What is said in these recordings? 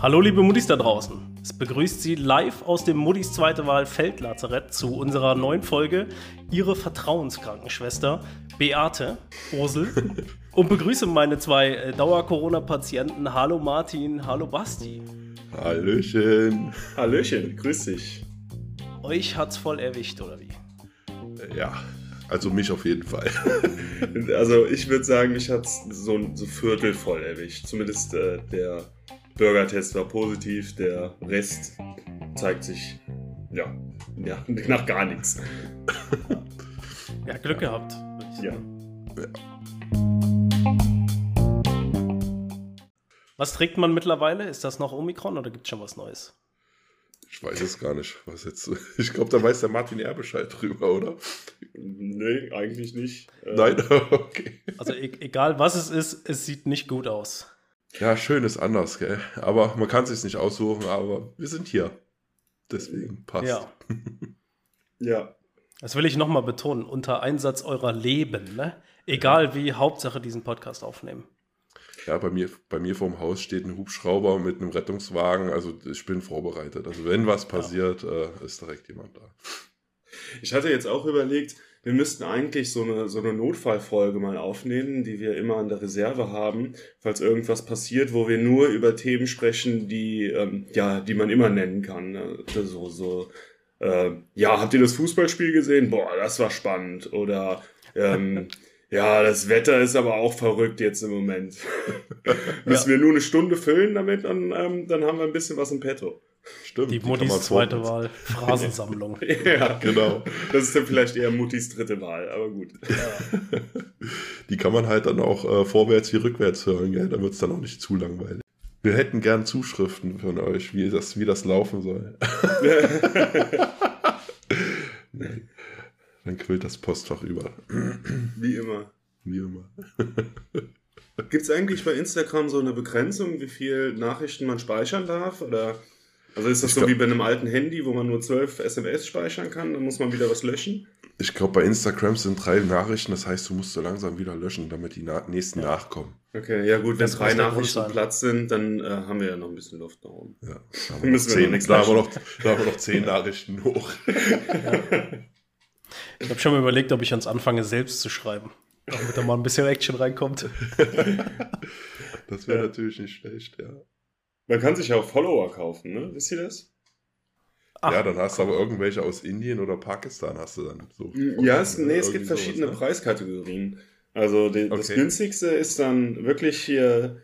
Hallo liebe Muttis da draußen. Es begrüßt Sie live aus dem Muttis zweite Wahl Feldlazarett zu unserer neuen Folge Ihre Vertrauenskrankenschwester Beate Ursel und begrüße meine zwei äh, Dauer-Corona-Patienten. Hallo Martin, hallo Basti. Hallöchen. Hallöchen, grüß dich. Euch hat's voll erwischt, oder wie? Ja, also mich auf jeden Fall. Also ich würde sagen, mich hat es so, so Viertel voll erwischt. Zumindest äh, der Bürgertest war positiv, der Rest zeigt sich ja, ja nach gar nichts. Ja, Glück gehabt. Ja. Was trägt man mittlerweile? Ist das noch Omikron oder gibt es schon was Neues? Ich weiß es gar nicht, was jetzt. Ich glaube, da weiß der Martin eher Bescheid drüber, oder? Nee, eigentlich nicht. Äh, Nein, okay. Also e egal was es ist, es sieht nicht gut aus. Ja, schön ist anders, gell? Aber man kann es sich nicht aussuchen, aber wir sind hier. Deswegen passt. Ja. ja. Das will ich nochmal betonen, unter Einsatz eurer Leben, ne? Egal wie, Hauptsache diesen Podcast aufnehmen. Ja, bei mir, bei mir vorm Haus steht ein Hubschrauber mit einem Rettungswagen, also ich bin vorbereitet. Also wenn was passiert, ja. äh, ist direkt jemand da. Ich hatte jetzt auch überlegt, wir müssten eigentlich so eine, so eine Notfallfolge mal aufnehmen, die wir immer an der Reserve haben, falls irgendwas passiert, wo wir nur über Themen sprechen, die, ähm, ja, die man immer nennen kann. Ne? So, so, äh, ja, habt ihr das Fußballspiel gesehen? Boah, das war spannend. Oder, ähm, ja, das Wetter ist aber auch verrückt jetzt im Moment. Müssen ja. wir nur eine Stunde füllen damit, dann, ähm, dann haben wir ein bisschen was im Petto. Stimmt. Die, die Muttis zweite Wahl, Phrasensammlung. ja, genau. Das ist dann vielleicht eher Muttis dritte Wahl, aber gut. Ja. Die kann man halt dann auch äh, vorwärts wie rückwärts hören, gell? Da wird es dann auch nicht zu langweilig. Wir hätten gern Zuschriften von euch, wie das, wie das laufen soll. Dann quillt das Postfach über. Wie immer. Wie immer. Gibt es eigentlich bei Instagram so eine Begrenzung, wie viel Nachrichten man speichern darf? Oder also ist das ich so glaub, wie bei einem alten Handy, wo man nur 12 SMS speichern kann, dann muss man wieder was löschen? Ich glaube, bei Instagram sind drei Nachrichten, das heißt, du musst so langsam wieder löschen, damit die na nächsten ja. nachkommen. Okay, ja gut, wenn drei Nachrichten Platz sind, dann äh, haben wir ja noch ein bisschen Luft nach oben. Ja, da haben, wir, zehn, wir da haben, wir noch, da haben wir noch zehn Nachrichten hoch. Ja. Ich habe schon mal überlegt, ob ich ans anfange, selbst zu schreiben. Damit da mal ein bisschen Action reinkommt. das wäre ja. natürlich nicht schlecht, ja. Man kann sich ja auch Follower kaufen, ne? Wisst ihr das? Ach, ja, dann hast du aber irgendwelche aus Indien oder Pakistan hast du dann so. Ja, es, nee, es gibt verschiedene sowas, ne? Preiskategorien. Also die, okay. das günstigste ist dann wirklich hier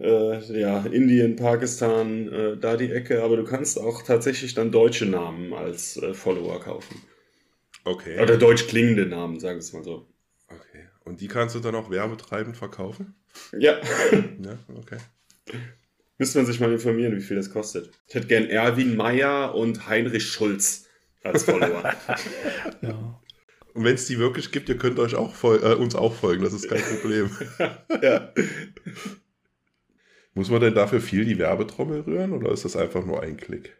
äh, ja, Indien, Pakistan, äh, da die Ecke, aber du kannst auch tatsächlich dann deutsche Namen als äh, Follower kaufen. Okay. Oder deutsch klingende Namen, sagen wir es mal so. Okay. Und die kannst du dann auch werbetreibend verkaufen? Ja. ja, okay. Müsste man sich mal informieren, wie viel das kostet. Ich hätte gern Erwin Meyer und Heinrich Schulz als Follower. ja. Und wenn es die wirklich gibt, ihr könnt euch auch äh, uns auch folgen, das ist kein Problem. ja. Muss man denn dafür viel die Werbetrommel rühren oder ist das einfach nur ein Klick?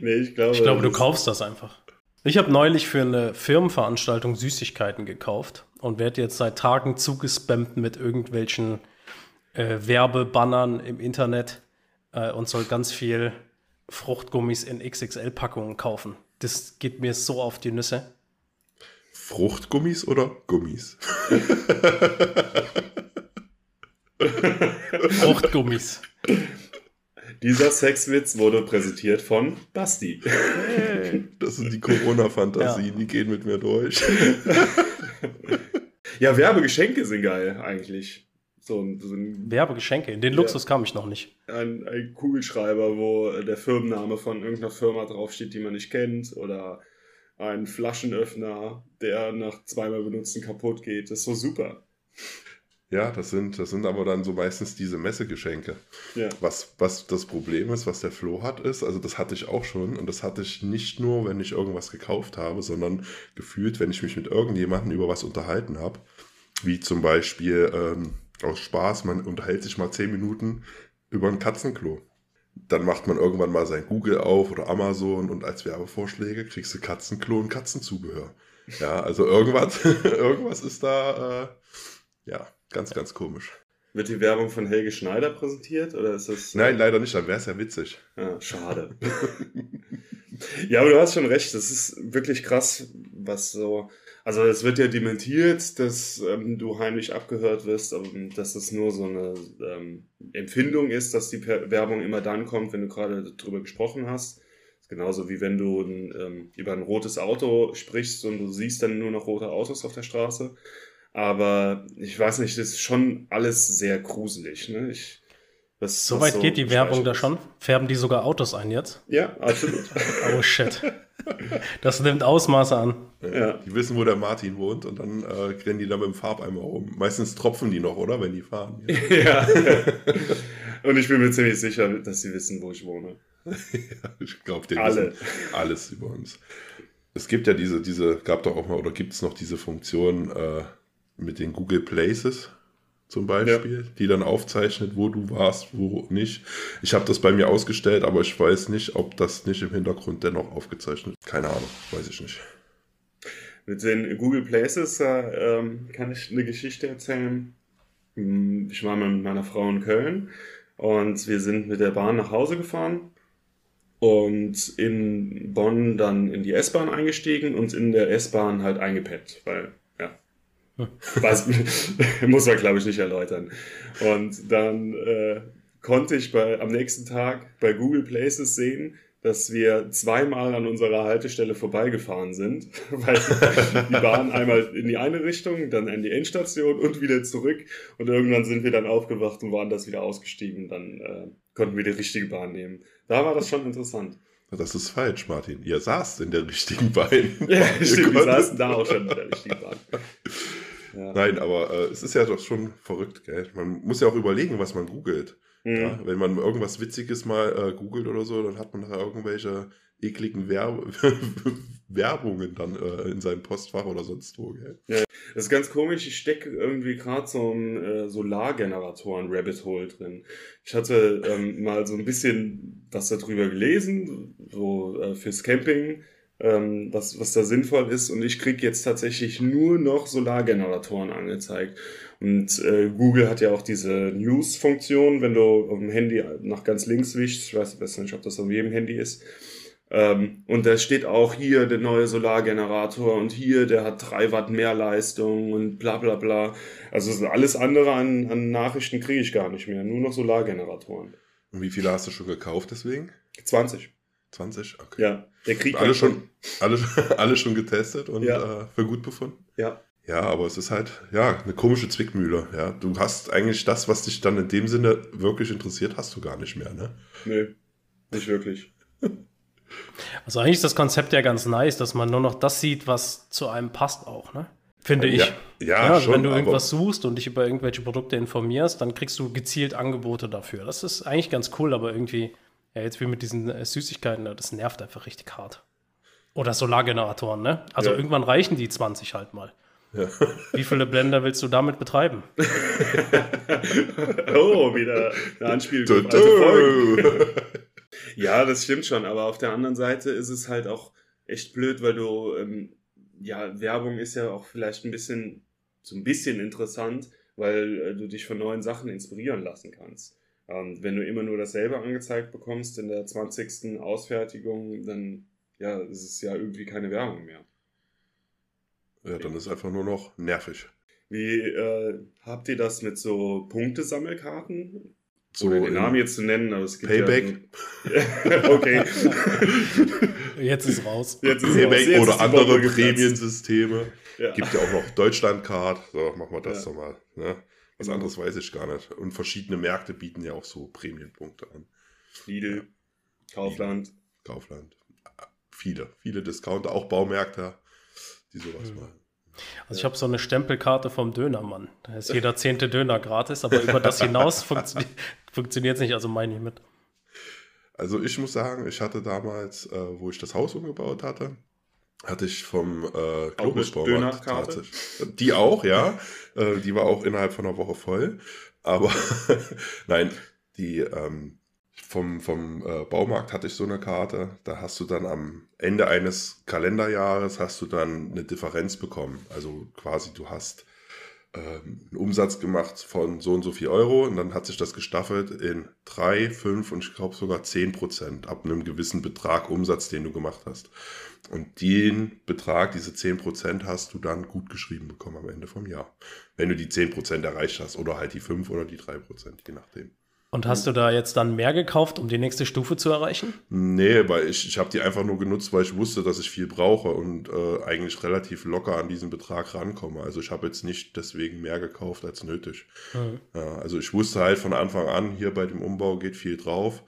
nee, ich glaube. Ich glaube, du kaufst das einfach. Ich habe neulich für eine Firmenveranstaltung Süßigkeiten gekauft und werde jetzt seit Tagen zugespammt mit irgendwelchen äh, Werbebannern im Internet äh, und soll ganz viel Fruchtgummis in XXL-Packungen kaufen. Das geht mir so auf die Nüsse. Fruchtgummis oder Gummis? Fruchtgummis. Dieser Sexwitz wurde präsentiert von Basti. Das sind die Corona-Fantasien, ja. die gehen mit mir durch. Ja, Werbegeschenke sind geil eigentlich. So ein, so ein Werbegeschenke, in den Luxus ja, kam ich noch nicht. Ein, ein, Kugelschreiber, wo der Firmenname von irgendeiner Firma draufsteht, die man nicht kennt. Oder ein Flaschenöffner, der nach zweimal benutzen kaputt geht. Das ist so super. Ja, das sind, das sind aber dann so meistens diese Messegeschenke. Ja. Was, was das Problem ist, was der Flo hat, ist, also das hatte ich auch schon und das hatte ich nicht nur, wenn ich irgendwas gekauft habe, sondern gefühlt, wenn ich mich mit irgendjemandem über was unterhalten habe. Wie zum Beispiel ähm, aus Spaß, man unterhält sich mal zehn Minuten über ein Katzenklo. Dann macht man irgendwann mal sein Google auf oder Amazon und als Werbevorschläge kriegst du Katzenklo und Katzenzubehör. Ja, also irgendwas, irgendwas ist da. Äh, Ja, ganz, ganz komisch. Wird die Werbung von Helge Schneider präsentiert oder ist das. Nein, leider nicht, dann wäre es ja witzig. Ja, schade. ja, aber du hast schon recht, das ist wirklich krass, was so. Also es wird ja dementiert, dass ähm, du heimlich abgehört wirst, aber dass es nur so eine ähm, Empfindung ist, dass die per Werbung immer dann kommt, wenn du gerade drüber gesprochen hast. Genauso wie wenn du ein, ähm, über ein rotes Auto sprichst und du siehst dann nur noch rote Autos auf der Straße. Aber ich weiß nicht, das ist schon alles sehr gruselig. Ne? Ich, was, so weit so geht die Werbung da schon? Färben die sogar Autos ein jetzt? Ja, absolut. oh shit. Das nimmt Ausmaße an. Ja. Die wissen, wo der Martin wohnt und dann äh, rennen die da mit dem Farbeimer rum. Meistens tropfen die noch, oder? Wenn die fahren. Ja. ja. und ich bin mir ziemlich sicher, dass sie wissen, wo ich wohne. ja, ich glaube, die Alle. wissen alles über uns. Es gibt ja diese, diese, gab doch auch mal, oder gibt es noch diese Funktion äh, mit den Google Places zum Beispiel, ja. die dann aufzeichnet, wo du warst, wo nicht. Ich habe das bei mir ausgestellt, aber ich weiß nicht, ob das nicht im Hintergrund dennoch aufgezeichnet. Keine Ahnung, weiß ich nicht. Mit den Google Places äh, ähm, kann ich eine Geschichte erzählen. Hm, ich war mal mit meiner Frau in Köln und wir sind mit der Bahn nach Hause gefahren und in Bonn dann in die S-Bahn eingestiegen und in der S-Bahn halt eingepennt, weil, was, muss man glaube ich nicht erläutern. Und dann äh, konnte ich bei, am nächsten Tag bei Google Places sehen, dass wir zweimal an unserer Haltestelle vorbeigefahren sind, weil die Bahn einmal in die eine Richtung, dann in die Endstation und wieder zurück. Und irgendwann sind wir dann aufgewacht und waren das wieder ausgestiegen. Dann äh, konnten wir die richtige Bahn nehmen. Da war das schon interessant. Das ist falsch, Martin. Ihr saßt in der richtigen Bahn. ja, stimmt, wir saßen da auch schon in der richtigen Bahn. Ja. Nein, aber äh, es ist ja doch schon verrückt, gell? Man muss ja auch überlegen, was man googelt. Mhm. Ja, wenn man irgendwas Witziges mal äh, googelt oder so, dann hat man da irgendwelche ekligen Werb Werbungen dann äh, in seinem Postfach oder sonst wo. Gell? Ja, das ist ganz komisch. Ich stecke irgendwie gerade so ein äh, Solargeneratoren-Rabbit Hole drin. Ich hatte ähm, mal so ein bisschen was darüber gelesen, so äh, fürs Camping ähm, was, was da sinnvoll ist. Und ich kriege jetzt tatsächlich nur noch Solargeneratoren angezeigt. Und äh, Google hat ja auch diese News-Funktion, wenn du auf dem Handy nach ganz links wischst. Ich weiß nicht, ob das auf jedem Handy ist. Ähm, und da steht auch hier der neue Solargenerator und hier, der hat drei Watt mehr Leistung und bla bla bla. Also alles andere an, an Nachrichten kriege ich gar nicht mehr. Nur noch Solargeneratoren. Und wie viele hast du schon gekauft deswegen? 20. 20? Okay. Ja, der Krieg alle schon, alle, alle schon getestet und ja. äh, für gut befunden? Ja. Ja, aber es ist halt, ja, eine komische Zwickmühle. Ja, du hast eigentlich das, was dich dann in dem Sinne wirklich interessiert, hast du gar nicht mehr, ne? Nö, nicht wirklich. Also eigentlich ist das Konzept ja ganz nice, dass man nur noch das sieht, was zu einem passt auch, ne? Finde ich. Ja, ja, ja also schon, wenn du irgendwas suchst und dich über irgendwelche Produkte informierst, dann kriegst du gezielt Angebote dafür. Das ist eigentlich ganz cool, aber irgendwie ja, jetzt wie mit diesen äh, Süßigkeiten, das nervt einfach richtig hart. Oder Solargeneratoren, ne? Also ja. irgendwann reichen die 20 halt mal. Ja. Wie viele Blender willst du damit betreiben? oh, wieder eine Anspielung. ja, das stimmt schon, aber auf der anderen Seite ist es halt auch echt blöd, weil du, ähm, ja, Werbung ist ja auch vielleicht ein bisschen, so ein bisschen interessant, weil äh, du dich von neuen Sachen inspirieren lassen kannst. Ähm, wenn du immer nur dasselbe angezeigt bekommst in der 20. Ausfertigung, dann ja, ist es ja irgendwie keine Werbung mehr. Ja, dann ist es einfach nur noch nervig. Wie äh, habt ihr das mit so Punktesammelkarten? So Ohne den Namen jetzt zu nennen, aber es gibt Payback. Ja, okay. Jetzt ist raus. Jetzt ist Payback raus. oder andere Prämiensysteme. Ja. Gibt ja auch noch Deutschlandcard. So, machen wir das ja. doch mal. Ne? Was mhm. anderes weiß ich gar nicht. Und verschiedene Märkte bieten ja auch so Prämienpunkte an. Lidl, ja. Kaufland. Lidl, Kaufland. Viele, viele Discounter, auch Baumärkte, die sowas mhm. machen. Also ich habe so eine Stempelkarte vom Dönermann. Da ist jeder zehnte Döner gratis, aber über das hinaus funktio funktioniert es nicht, also meine ich mit. Also ich muss sagen, ich hatte damals, äh, wo ich das Haus umgebaut hatte, hatte ich vom äh, Globusbaumarkt tatsächlich. Die auch, ja. Äh, die war auch innerhalb von einer Woche voll. Aber nein, die ähm, vom, vom äh, Baumarkt hatte ich so eine Karte. Da hast du dann am Ende eines Kalenderjahres hast du dann eine Differenz bekommen. Also quasi du hast einen Umsatz gemacht von so und so viel Euro und dann hat sich das gestaffelt in drei, fünf und ich glaube sogar zehn Prozent ab einem gewissen Betrag Umsatz, den du gemacht hast. Und den Betrag, diese zehn Prozent, hast du dann gut geschrieben bekommen am Ende vom Jahr. Wenn du die zehn Prozent erreicht hast oder halt die fünf oder die drei Prozent, je nachdem. Und hast du da jetzt dann mehr gekauft, um die nächste Stufe zu erreichen? Nee, weil ich, ich habe die einfach nur genutzt, weil ich wusste, dass ich viel brauche und äh, eigentlich relativ locker an diesen Betrag rankomme. Also ich habe jetzt nicht deswegen mehr gekauft als nötig. Mhm. Ja, also ich wusste halt von Anfang an, hier bei dem Umbau geht viel drauf.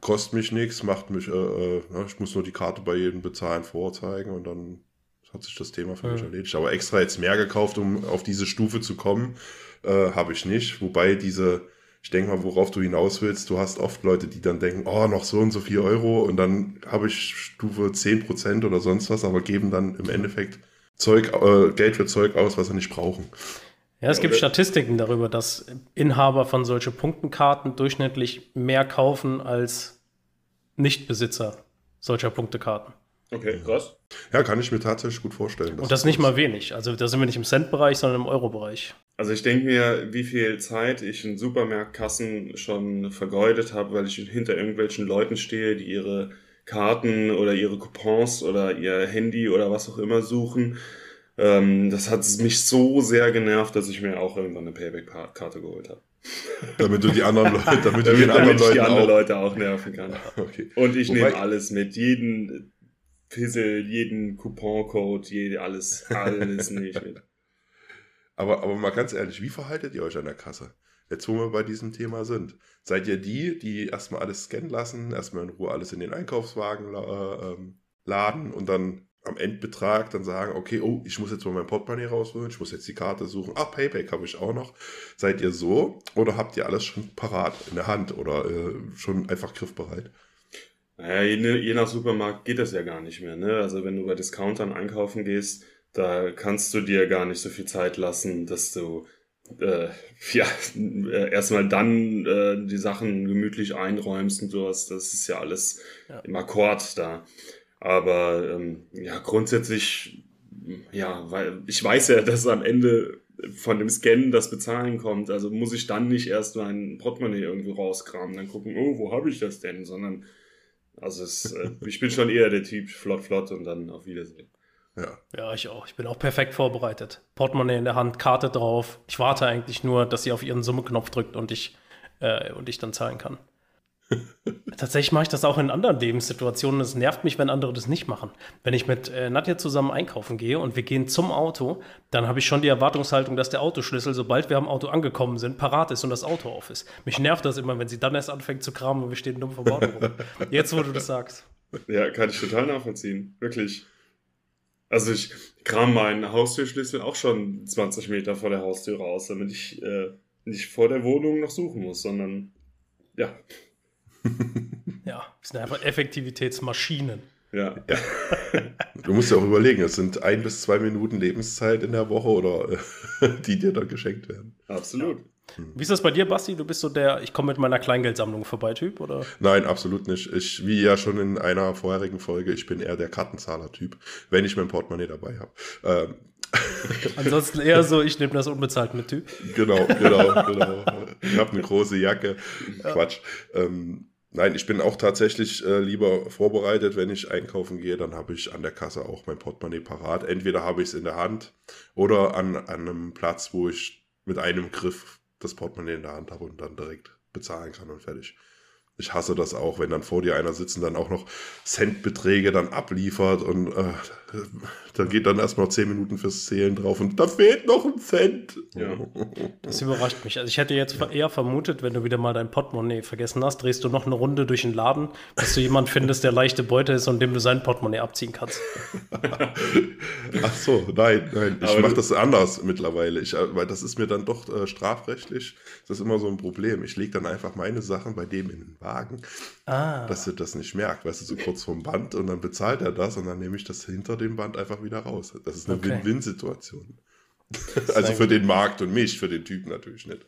Kostet mich nichts, macht mich, äh, äh, ich muss nur die Karte bei jedem bezahlen, vorzeigen und dann hat sich das Thema für mhm. mich erledigt. Aber extra jetzt mehr gekauft, um auf diese Stufe zu kommen, äh, habe ich nicht. Wobei diese ich denke mal, worauf du hinaus willst, du hast oft Leute, die dann denken, oh, noch so und so viel Euro und dann habe ich Stufe 10% oder sonst was, aber geben dann im Endeffekt Zeug, äh, Geld für Zeug aus, was sie nicht brauchen. Ja, es gibt Statistiken darüber, dass Inhaber von solchen Punktenkarten durchschnittlich mehr kaufen als Nichtbesitzer solcher Punktekarten. Okay, krass. Ja, kann ich mir tatsächlich gut vorstellen. Und das nicht mal wenig. Also da sind wir nicht im Cent-Bereich, sondern im Euro-Bereich. Also ich denke mir, wie viel Zeit ich in Supermarktkassen schon vergeudet habe, weil ich hinter irgendwelchen Leuten stehe, die ihre Karten oder ihre Coupons oder ihr Handy oder was auch immer suchen. Ähm, das hat mich so sehr genervt, dass ich mir auch irgendwann eine Payback-Karte geholt habe. damit du die anderen Leute, damit du damit, den anderen Leuten die anderen auch... Leute auch nerven kann. Okay. Und ich nehme alles mit, jeden Pissel, jeden Couponcode, jede, alles, alles nicht mit. Aber, aber mal ganz ehrlich, wie verhaltet ihr euch an der Kasse? Jetzt, wo wir bei diesem Thema sind. Seid ihr die, die erstmal alles scannen lassen, erstmal in Ruhe alles in den Einkaufswagen äh, ähm, laden und dann am Endbetrag dann sagen, okay, oh, ich muss jetzt mal mein Portemonnaie rausholen, ich muss jetzt die Karte suchen. Ach, Payback habe ich auch noch. Seid ihr so oder habt ihr alles schon parat in der Hand oder äh, schon einfach griffbereit? Naja, je, je, nach Supermarkt geht das ja gar nicht mehr. Ne? Also wenn du bei Discountern einkaufen gehst, da kannst du dir gar nicht so viel Zeit lassen, dass du äh, ja äh, erstmal dann äh, die Sachen gemütlich einräumst und sowas. Das ist ja alles ja. im Akkord da. Aber ähm, ja, grundsätzlich, ja, weil ich weiß ja, dass am Ende von dem Scannen das Bezahlen kommt. Also muss ich dann nicht erst mein Portemonnaie irgendwo rauskramen, dann gucken, oh, wo habe ich das denn? Sondern also es, äh, ich bin schon eher der Typ flott, flott und dann auf Wiedersehen. Ja. ja, ich auch. Ich bin auch perfekt vorbereitet. Portemonnaie in der Hand, Karte drauf. Ich warte eigentlich nur, dass sie auf ihren Summeknopf drückt und ich, äh, und ich dann zahlen kann. Tatsächlich mache ich das auch in anderen Lebenssituationen. Es nervt mich, wenn andere das nicht machen. Wenn ich mit äh, Nadja zusammen einkaufen gehe und wir gehen zum Auto, dann habe ich schon die Erwartungshaltung, dass der Autoschlüssel, sobald wir am Auto angekommen sind, parat ist und das Auto auf ist. Mich nervt das immer, wenn sie dann erst anfängt zu kramen und wir stehen dumm vom Auto rum. Jetzt, wo du das sagst. Ja, kann ich total nachvollziehen. Wirklich. Also ich kram meinen Haustürschlüssel auch schon 20 Meter vor der Haustür raus, damit ich äh, nicht vor der Wohnung noch suchen muss, sondern ja. ja, das sind einfach Effektivitätsmaschinen. Ja. ja. Du musst ja auch überlegen, es sind ein bis zwei Minuten Lebenszeit in der Woche oder die dir dann geschenkt werden. Absolut. Ja. Wie ist das bei dir, Basti? Du bist so der, ich komme mit meiner Kleingeldsammlung vorbei Typ, oder? Nein, absolut nicht. Ich, wie ja schon in einer vorherigen Folge, ich bin eher der Kartenzahler-Typ, wenn ich mein Portemonnaie dabei habe. Ähm. Ansonsten eher so, ich nehme das unbezahlt mit Typ. Genau, genau, genau. Ich habe eine große Jacke. Ja. Quatsch. Ähm, Nein, ich bin auch tatsächlich äh, lieber vorbereitet, wenn ich einkaufen gehe, dann habe ich an der Kasse auch mein Portemonnaie parat. Entweder habe ich es in der Hand oder an, an einem Platz, wo ich mit einem Griff das Portemonnaie in der Hand habe und dann direkt bezahlen kann und fertig. Ich hasse das auch, wenn dann vor dir einer sitzt und dann auch noch Centbeträge dann abliefert und äh, da geht dann erstmal zehn Minuten fürs Zählen drauf und da fehlt noch ein Cent. Ja. Das überrascht mich. Also ich hätte jetzt ja. eher vermutet, wenn du wieder mal dein Portemonnaie vergessen hast, drehst du noch eine Runde durch den Laden, bis du jemanden findest, der leichte Beute ist und dem du sein Portemonnaie abziehen kannst. Ach so, nein, nein. Ich mache das anders mittlerweile. Ich, weil das ist mir dann doch äh, strafrechtlich, das ist immer so ein Problem. Ich lege dann einfach meine Sachen bei dem in den Wagen, ah. dass er das nicht merkt. Weißt du, so kurz vorm Band und dann bezahlt er das und dann nehme ich das hinter dem Band einfach wieder raus. Das ist eine okay. Win-Win-Situation. Also für den Markt und mich, für den Typen natürlich nicht.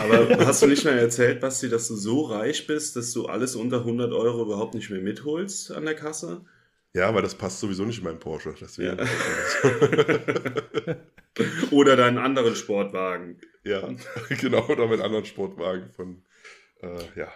Aber hast du nicht mehr erzählt, Basti, dass du so reich bist, dass du alles unter 100 Euro überhaupt nicht mehr mitholst an der Kasse? Ja, weil das passt sowieso nicht in meinen Porsche. Deswegen. Ja. oder deinen anderen Sportwagen. Ja, genau, oder mit anderen Sportwagen von, äh, ja.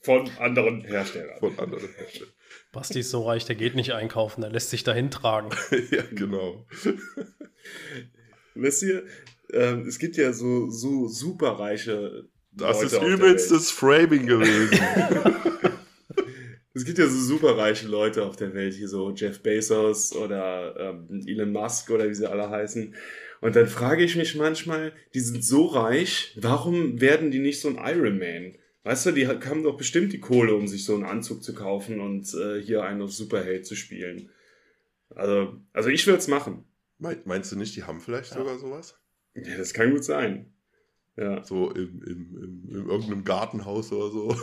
Von anderen Herstellern. Von anderen Herstellern. Basti ist so reich, der geht nicht einkaufen, der lässt sich dahin tragen. ja, genau. Wisst ihr, äh, es gibt ja so, so superreiche. Das Leute ist auf der übelstes Framing gewesen. Es gibt ja so superreiche Leute auf der Welt, hier so Jeff Bezos oder ähm, Elon Musk oder wie sie alle heißen. Und dann frage ich mich manchmal, die sind so reich, warum werden die nicht so ein Iron Man? Weißt du, die haben doch bestimmt die Kohle, um sich so einen Anzug zu kaufen und äh, hier einen auf Superheld zu spielen. Also, also ich würde es machen. Meinst du nicht, die haben vielleicht Ja. sogar sowas? Ja, das kann gut sein. Ja. So im, im, im, in irgendeinem Gartenhaus oder so.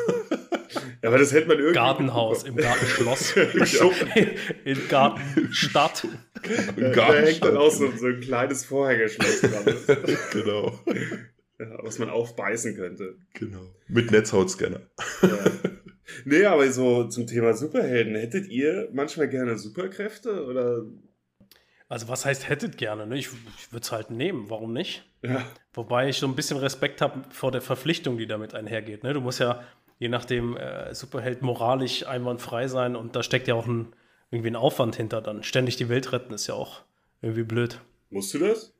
ja, aber das hätte man irgendwie. Gartenhaus, im Gartenschloss, in Gartenstadt. Im Da hängt dann auch so, so ein kleines Vorhängeschloss dran, genau. Ja, was man aufbeißen könnte. genau. Mit Netzhautscanner. Ja. Nee, aber so zum Thema Superhelden, hättet ihr manchmal gerne Superkräfte oder? Also was heißt hättet gerne? Ne? Ich, ich würde es halt nehmen, warum nicht? Ja, Wobei ich so ein bisschen Respekt habe vor der Verpflichtung, die damit einhergeht. Ne? Du musst ja je nachdem äh, Superheld moralisch einwandfrei sein und da steckt ja auch ein, irgendwie ein Aufwand hinter. Dann ständig die Welt retten ist ja auch irgendwie blöd. musst du das?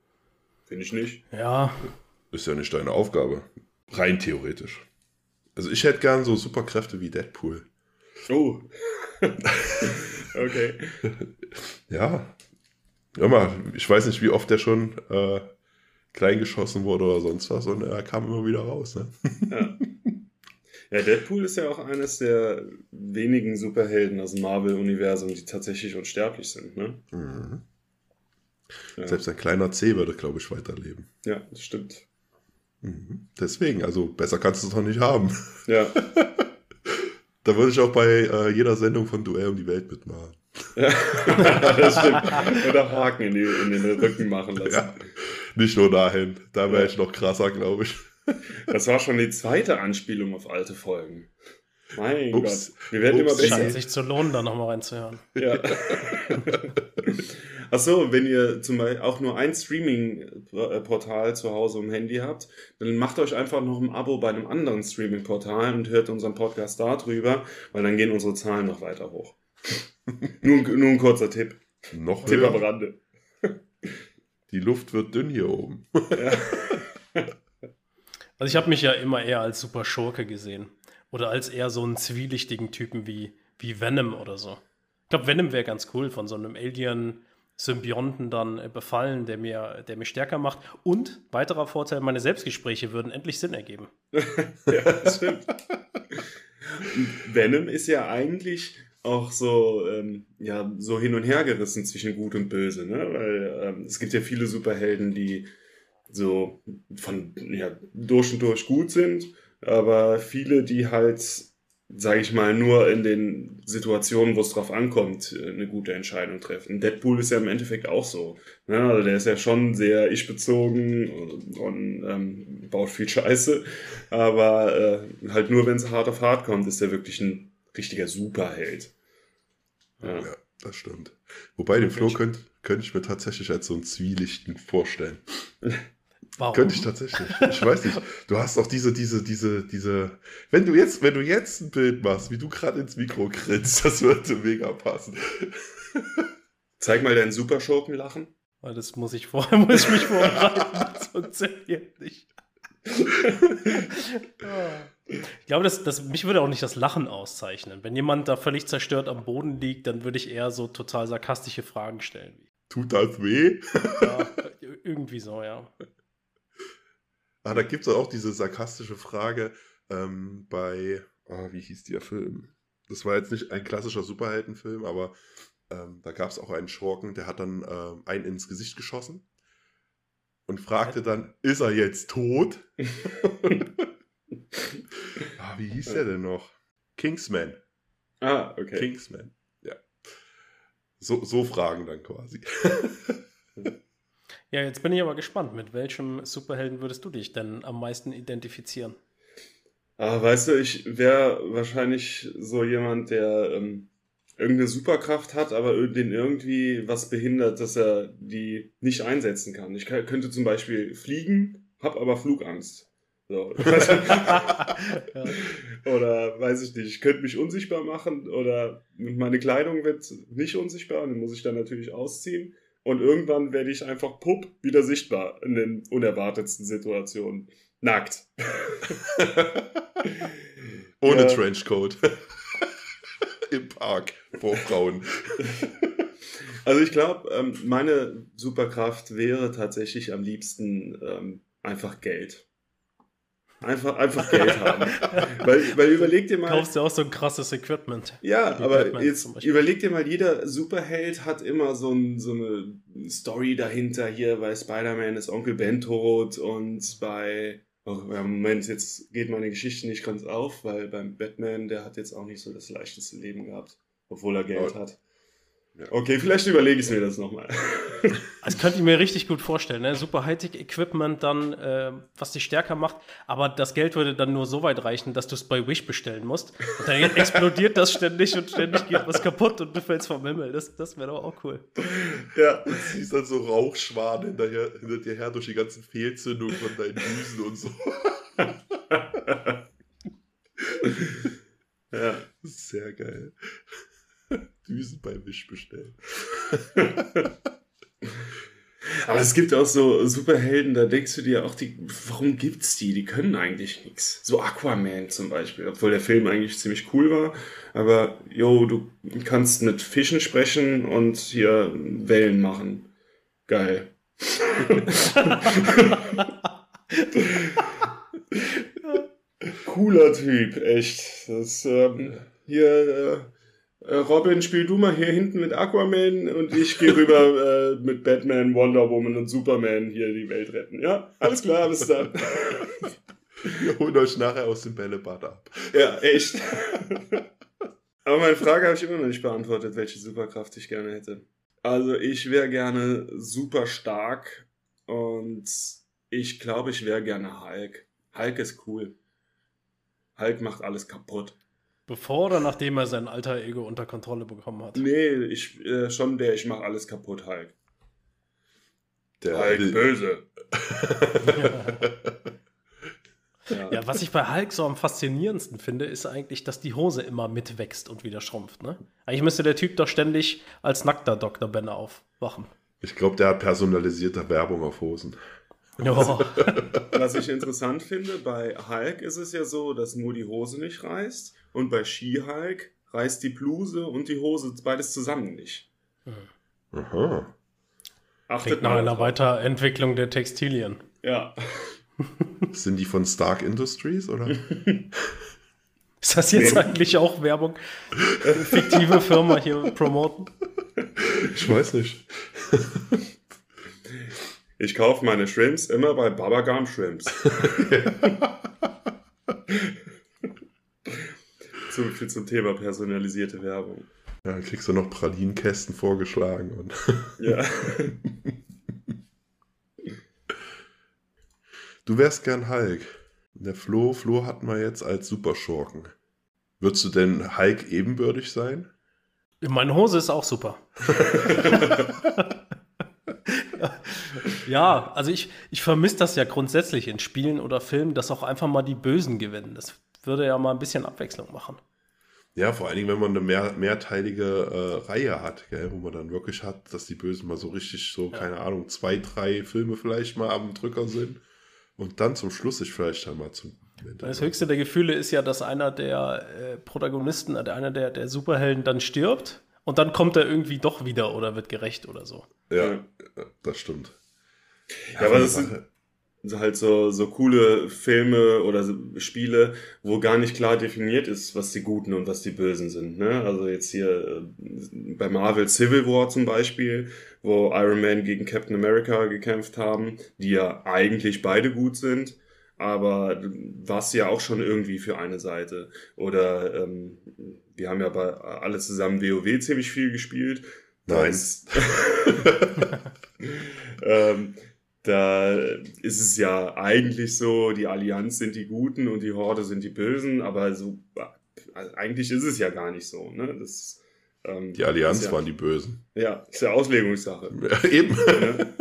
Finde ich nicht. Ja, Ist ja nicht deine Aufgabe. Rein theoretisch. Also ich hätte gern so Superkräfte wie Deadpool. Oh. okay. Ja. Mal, ich weiß nicht, wie oft der schon äh, kleingeschossen wurde oder sonst was und er kam immer wieder raus. Ne? Ja. ja, Deadpool ist ja auch eines der wenigen Superhelden aus dem Marvel-Universum, die tatsächlich unsterblich sind, ne? Mhm. Ja, Selbst ein kleiner C würde, glaube ich, weiterleben. ja das stimmt. Mhm. Deswegen, also besser kannst du es doch nicht haben. Ja. Da würde ich auch bei äh, jeder Sendung von Duell um die Welt mitmachen. ja. das stimmt. Oder Haken in, die, in den Rücken machen lassen. Ja. Nicht nur dahin. Da wäre Ja. ich noch krasser, glaube ich. Das war schon die zweite Anspielung auf alte Folgen. Mein Ups. Gott. Wir werden Ups. immer besser. scheint sich zu lohnen, da nochmal reinzuhören. Ja. Achso, wenn ihr zum Beispiel auch nur ein Streaming-Portal zu Hause im Handy habt, dann macht euch einfach noch ein Abo bei einem anderen Streaming-Portal und hört unseren Podcast darüber, weil dann gehen unsere Zahlen noch weiter hoch. nur, nur ein kurzer Tipp. Noch Tipp am höher. Rande. Die Luft wird dünn hier oben. Also ich habe mich ja immer eher als super Schurke gesehen. Oder als eher so einen zwielichtigen Typen wie, wie Venom oder so. Ich glaube, Venom wäre ganz cool, von so einem Alien-Symbionten dann äh, befallen, der, mir, der mich stärker macht. Und weiterer Vorteil, meine Selbstgespräche würden endlich Sinn ergeben. Ja, stimmt. Venom ist ja eigentlich auch so, ähm, ja, so hin und her gerissen zwischen Gut und Böse, ne? Weil ähm, es gibt ja viele Superhelden, die so von ja, durch und durch gut sind, aber viele, die halt, sage ich mal, nur in den Situationen, wo es drauf ankommt, äh, eine gute Entscheidung treffen. Deadpool ist ja im Endeffekt auch so. Ne? Also der ist ja schon sehr ich-bezogen und, und ähm, baut viel Scheiße, aber äh, halt nur, wenn es hart auf hart kommt, ist er wirklich ein richtiger Superheld. Ja. Ja, das stimmt. Wobei den Flo könnte könnte ich mir tatsächlich als so einen Zwielichten vorstellen. Warum? Könnte ich tatsächlich. Ich weiß nicht. Du hast auch diese, diese, diese, diese. Wenn du jetzt, wenn du jetzt ein Bild machst, wie du gerade ins Mikro grinst, das würde mega passen. Zeig mal deinen Superschurkenlachen. Weil das muss ich vorher, muss ich mich vorbereiten. Das funktioniert nicht. ich glaube, das, das, mich würde auch nicht das Lachen auszeichnen. Wenn jemand da völlig zerstört am Boden liegt, dann würde ich eher so total sarkastische Fragen stellen. Tut das weh? Ja, irgendwie so, ja. Ah, da gibt es auch diese sarkastische Frage ähm, bei, ah, wie hieß der Film? Das war jetzt nicht ein klassischer Superheldenfilm, aber ähm, da gab es auch einen Schurken, der hat dann ähm, einen ins Gesicht geschossen und fragte dann, ist er jetzt tot? ah, wie hieß der denn noch? Kingsman. Ah, okay. Kingsman, ja. So, so Fragen dann quasi. Ja, jetzt bin ich aber gespannt. Mit welchem Superhelden würdest du dich denn am meisten identifizieren? Ah, weißt du, ich wäre wahrscheinlich so jemand, der ähm, irgendeine Superkraft hat, aber den irgendwie was behindert, dass er die nicht einsetzen kann. Ich könnte zum Beispiel fliegen, hab aber Flugangst. So. oder weiß ich nicht, ich könnte mich unsichtbar machen oder meine Kleidung wird nicht unsichtbar, dann muss ich dann natürlich ausziehen. Und irgendwann werde ich einfach pupp wieder sichtbar in den unerwartetsten Situationen. Nackt. Ohne ja. Trenchcoat. Im Park vor Frauen. Also ich glaube, ähm, meine Superkraft wäre tatsächlich am liebsten ähm, einfach Geld. Einfach, einfach Geld haben. weil, weil überleg dir mal. Kaufst du auch so ein krasses Equipment. Ja, aber Batman jetzt überleg dir mal, jeder Superheld hat immer so, ein, so eine Story dahinter. Hier bei Spider-Man ist Onkel Ben tot und bei. Oh, Moment, jetzt geht meine Geschichte nicht ganz auf, weil beim Batman, der hat jetzt auch nicht so das leichteste Leben gehabt, obwohl er Geld oh. hat. Okay, vielleicht überlege ich mir das nochmal. Das könnte ich mir richtig gut vorstellen. Ne? Super Hightech-Equipment dann, äh, was dich stärker macht. Aber das Geld würde dann nur so weit reichen, dass du es bei Wish bestellen musst. Und dann explodiert das ständig und ständig geht was kaputt und du fällst vom Himmel. Das, das wäre doch auch cool. Ja, du siehst dann so Rauchschwaden hinterher, hinter dir her durch die ganzen Fehlzündungen von deinen Düsen und so. ja. Sehr geil. Düsen bei Wish bestellen. Aber es gibt auch so Superhelden, da denkst du dir auch, die, warum gibt's die? Die können eigentlich nichts. So Aquaman zum Beispiel, obwohl der Film eigentlich ziemlich cool war. Aber, yo, du kannst mit Fischen sprechen und hier Wellen machen. Geil. Cooler Typ, echt. Das, ähm, hier, äh, Robin, spiel du mal hier hinten mit Aquaman und ich gehe rüber äh, mit Batman, Wonder Woman und Superman hier die Welt retten. Ja, alles klar, bis dann. Wir holen euch nachher aus dem Bällebad ab. Ja, echt. Aber meine Frage habe ich immer noch nicht beantwortet, welche Superkraft ich gerne hätte. Also ich wäre gerne super stark und ich glaube, ich wäre gerne Hulk. Hulk ist cool. Hulk macht alles kaputt. Bevor oder nachdem er sein alter Ego unter Kontrolle bekommen hat? Nee, ich äh, schon der, ich mache alles kaputt, Hulk. Der Hulk böse. ja. ja. was ich bei Hulk so am faszinierendsten finde, ist eigentlich, dass die Hose immer mitwächst und wieder schrumpft. Ne? Eigentlich müsste der Typ doch ständig als nackter Dr. Banner aufwachen. Ich glaube, der hat personalisierte Werbung auf Hosen. Oh. Was ich interessant finde, bei Hulk ist es ja so, dass nur die Hose nicht reißt und bei She-Hulk reißt die Bluse und die Hose beides zusammen nicht. Aha. Achtet nach einer Weiterentwicklung der Textilien. Ja. Sind die von Stark Industries oder? Ist das jetzt nee. eigentlich auch Werbung? Fiktive Firma hier promoten? Ich weiß nicht. Ich kaufe meine Shrimps immer bei Babagam Shrimps. So viel zum Thema personalisierte Werbung. Ja, dann kriegst du noch Pralinenkästen vorgeschlagen. Und ja. Du wärst gern Hulk. Der Flo, Flo hat man jetzt als Superschurken. Würdest du denn Hulk ebenbürtig sein? Meine Hose ist auch super. ja, also ich, ich vermisse das ja grundsätzlich in Spielen oder Filmen, dass auch einfach mal die Bösen gewinnen. Das würde ja mal ein bisschen Abwechslung machen. Ja, vor allen Dingen, wenn man eine mehr, mehrteilige äh, Reihe hat, gell, wo man dann wirklich hat, dass die Bösen mal so richtig so, ja. keine Ahnung, zwei, drei Filme vielleicht mal am Drücker sind und dann zum Schluss sich vielleicht dann mal zum. Das höchste der Gefühle ist ja, dass einer der äh, Protagonisten, äh, einer der, der Superhelden dann stirbt und dann kommt er irgendwie doch wieder oder wird gerecht oder so. Ja, das stimmt. Ja, aber das sind halt so, so coole Filme oder Spiele, wo gar nicht klar definiert ist, was die Guten und was die Bösen sind. Ne? Also jetzt hier äh, bei Marvel Civil War zum Beispiel, wo Iron Man gegen Captain America gekämpft haben, die ja eigentlich beide gut sind aber warst ja auch schon irgendwie für eine Seite. Oder ähm, wir haben ja bei alle zusammen WoW ziemlich viel gespielt. Nice. ähm, da ist es ja eigentlich so, die Allianz sind die Guten und die Horde sind die Bösen, aber so also eigentlich ist es ja gar nicht so. Ne? Das, Ähm, Die Allianz ja, waren die Bösen. Ja, ist ja Auslegungssache. Ja, eben. Ne?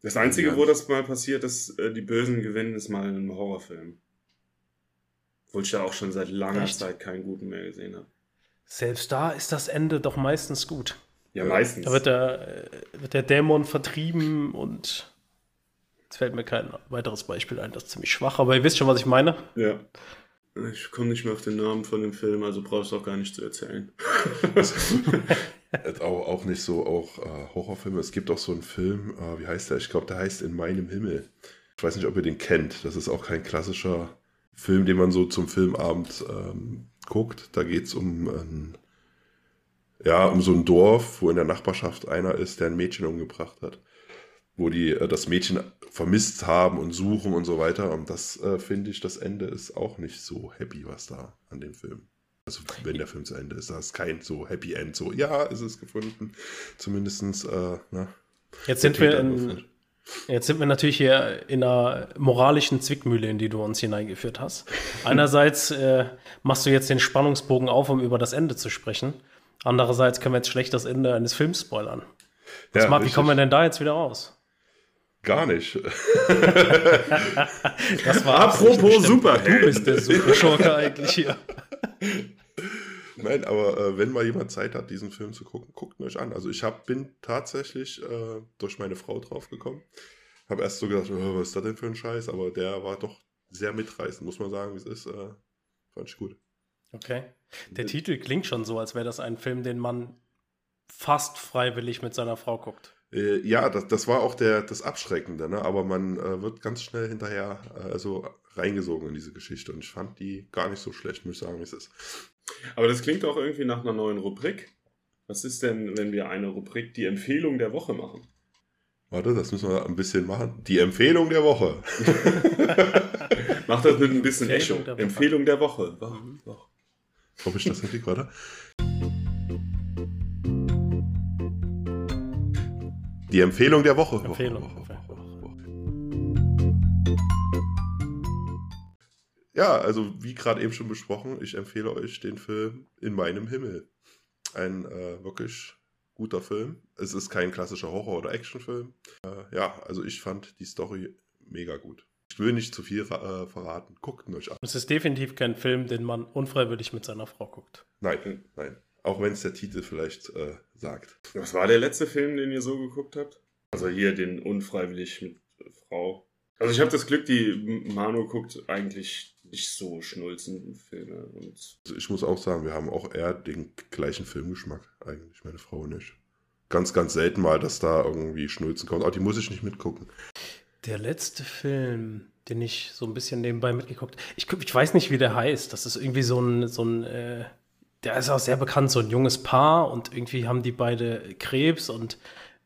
Das Einzige, wo das mal passiert, dass äh, die Bösen gewinnen, ist mal in einem Horrorfilm. Obwohl ich da auch schon seit langer Echt? Zeit keinen guten mehr gesehen habe. Selbst da ist das Ende doch meistens gut. Ja, meistens. Da wird der, äh, wird der Dämon vertrieben und jetzt fällt mir kein weiteres Beispiel ein, das ist ziemlich schwach, aber ihr wisst schon, was ich meine. ja. Ich komme nicht mehr auf den Namen von dem Film, also brauchst du auch gar nicht zu erzählen. Auch, auch nicht so auch äh, Horrorfilme. Es gibt auch so einen Film, äh, wie heißt der? Ich glaube, der heißt In meinem Himmel. Ich weiß nicht, ob ihr den kennt. Das ist auch kein klassischer Film, den man so zum Filmabend ähm, guckt. Da geht es um ein, ja, um so ein Dorf, wo in der Nachbarschaft einer ist, der ein Mädchen umgebracht hat. Wo die äh, das Mädchen vermisst haben und suchen und so weiter. Und das äh, finde ich, das Ende ist auch nicht so happy, was da an dem Film. Also wenn der Film zu Ende ist, da ist kein so Happy End. So, ja, ist es gefunden. Zumindestens, äh, na, Jetzt sind wir in. Jetzt sind wir natürlich hier in einer moralischen Zwickmühle, in die du uns hineingeführt hast. Einerseits äh, machst du jetzt den Spannungsbogen auf, um über das Ende zu sprechen. Andererseits können wir jetzt schlecht das Ende eines Films spoilern. Was Ja, macht, wie kommen wir denn da jetzt wieder raus? Gar nicht. Das war Apropos. Superhelden. Du bist der Superschurke eigentlich hier. Nein, aber äh, wenn mal jemand Zeit hat, diesen Film zu gucken, guckt ihn euch an. Also ich hab, bin tatsächlich äh, durch meine Frau draufgekommen. Habe erst so gedacht, oh, was ist das denn für ein Scheiß? Aber der war doch sehr mitreißend, muss man sagen, wie es ist. Äh, fand ich gut. Okay. Der Titel klingt schon so, als wäre das ein Film, den man fast freiwillig mit seiner Frau guckt. Äh, ja, das, das war auch der, das Abschreckende, ne? aber man äh, wird ganz schnell hinterher äh, also reingesogen in diese Geschichte. Und ich fand die gar nicht so schlecht, muss ich sagen, wie es ist. Aber das klingt auch irgendwie nach einer neuen Rubrik. Was ist denn, wenn wir eine Rubrik, die Empfehlung der Woche machen? Warte, das müssen wir ein bisschen machen. Die Empfehlung der Woche. Mach das mit ein bisschen Empfehlung Echo. der. Empfehlung der Woche. Woche, Mhm. Ob ich das hinkriege, warte. Die Empfehlung der Woche. Empfehlung. Woche, Woche, Woche. Ja, also wie gerade eben schon besprochen, ich empfehle euch den Film In meinem Himmel. Ein äh, wirklich guter Film. Es ist kein klassischer Horror- oder Actionfilm. Äh, ja, also ich fand die Story mega gut. Ich will nicht zu viel äh, verraten. Guckt ihn euch an. Es ist definitiv kein Film, den man unfreiwillig mit seiner Frau guckt. Nein, nein. Auch wenn es der Titel vielleicht äh, sagt. Was war der letzte Film, den ihr so geguckt habt? Also hier den unfreiwillig mit äh, Frau. Also ich habe das Glück, die Manu guckt eigentlich nicht so schnulzenden Filme. Und Also ich muss auch sagen, wir haben auch eher den gleichen Filmgeschmack, eigentlich, meine Frau und ich. Ganz, ganz selten mal, dass da irgendwie Schnulzen kommt. Aber die muss ich nicht mitgucken. Der letzte Film, den ich so ein bisschen nebenbei mitgeguckt ich, ich weiß nicht, wie der heißt. Das ist irgendwie so ein, so ein äh, der ist auch sehr bekannt, so ein junges Paar und irgendwie haben die beide Krebs und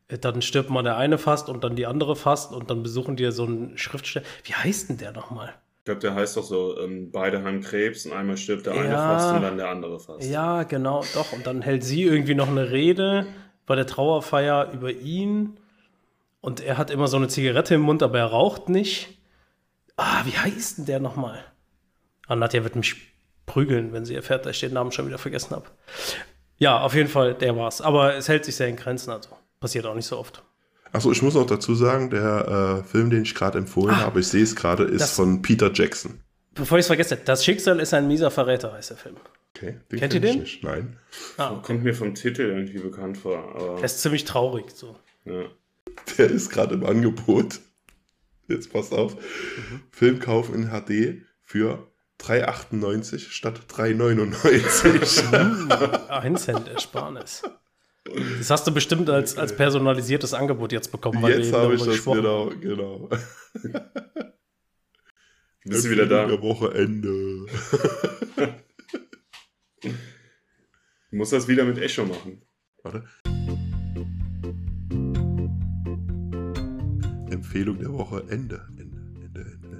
äh, dann stirbt mal der eine fast und dann die andere fast und dann besuchen die so einen Schriftsteller. Wie heißt denn der nochmal? ich glaube, der heißt doch so, ähm, beide haben Krebs und einmal stirbt der eine Ja. fast und dann der andere fast. Ja, genau, doch. Und dann hält sie irgendwie noch eine Rede bei der Trauerfeier über ihn. Und er hat immer so eine Zigarette im Mund, aber er raucht nicht. Ah, wie heißt denn der nochmal? Ah, Nadja wird mich prügeln, wenn sie erfährt, dass ich den Namen schon wieder vergessen habe. Ja, auf jeden Fall, der war's. Aber es hält sich sehr in Grenzen, also passiert auch nicht so oft. Achso, ich muss auch dazu sagen, der äh, Film, den ich gerade empfohlen Ah, habe, ich sehe es gerade, ist das- von Peter Jackson. Bevor ich es vergesse, das Schicksal ist ein mieser Verräter, heißt der Film. Okay, den Kennt ihr den? Nicht. Nein. Ah, okay. Kommt mir vom Titel irgendwie bekannt vor. Aber, Der ist ziemlich traurig. So. ja. Der ist gerade im Angebot. Jetzt passt auf. Mhm. Filmkauf in HD für 3,98 statt 3,99. Ein Cent Ersparnis. Das hast du bestimmt als, als personalisiertes Angebot jetzt bekommen, weil Jetzt habe ich das gesprochen genau, genau. Bist du wieder da? Der Wochenende. Du musst das wieder mit Echo machen. Warte. Empfehlung der Woche Ende. Ende, Ende, Ende,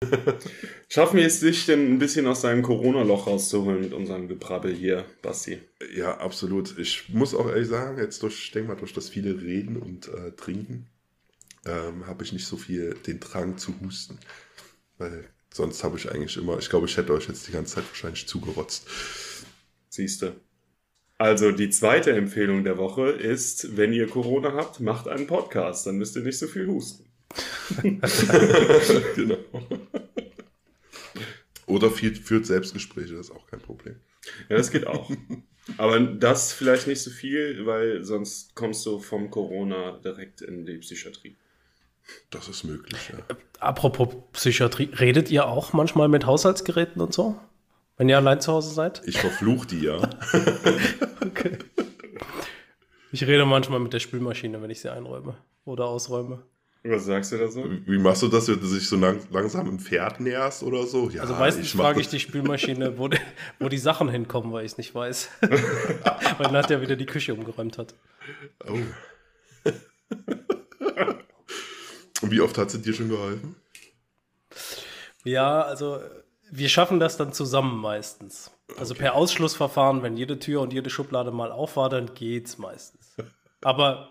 Ende. Schaffen wir es, dich denn ein bisschen aus deinem Corona-Loch rauszuholen mit unserem Gebrabbel hier, Basti? Ja, absolut. Ich muss auch ehrlich sagen, jetzt durch, ich denke mal, durch das viele Reden und äh, Trinken ähm, habe ich nicht so viel den Drang zu husten. Weil Sonst habe ich eigentlich immer, ich glaube, ich hätte euch jetzt die ganze Zeit wahrscheinlich zugerotzt. Siehste. Also die zweite Empfehlung der Woche ist, wenn ihr Corona habt, macht einen Podcast, dann müsst ihr nicht so viel husten. genau. Oder führt, führt Selbstgespräche, das ist auch kein Problem. Ja, das geht auch. Aber das vielleicht nicht so viel, weil sonst kommst du vom Corona direkt in die Psychiatrie. Das ist möglich, ja. Apropos Psychiatrie, redet ihr auch manchmal mit Haushaltsgeräten und so? Wenn ihr allein zu Hause seid? Ich verfluche die ja. okay. Ich rede manchmal mit der Spülmaschine, wenn ich sie einräume oder ausräume. Was sagst du da so? Wie machst du das, wenn du dich so lang, langsam ein Pferd näherst oder so? Ja, also meistens frage ich die Spülmaschine, wo die, wo die Sachen hinkommen, weil ich es nicht weiß. weil nachher wieder die Küche umgeräumt hat. Oh. Und wie oft hat sie dir schon geholfen? Ja, also wir schaffen das dann zusammen meistens. Also okay. per Ausschlussverfahren, wenn jede Tür und jede Schublade mal auf war, dann geht's meistens. Aber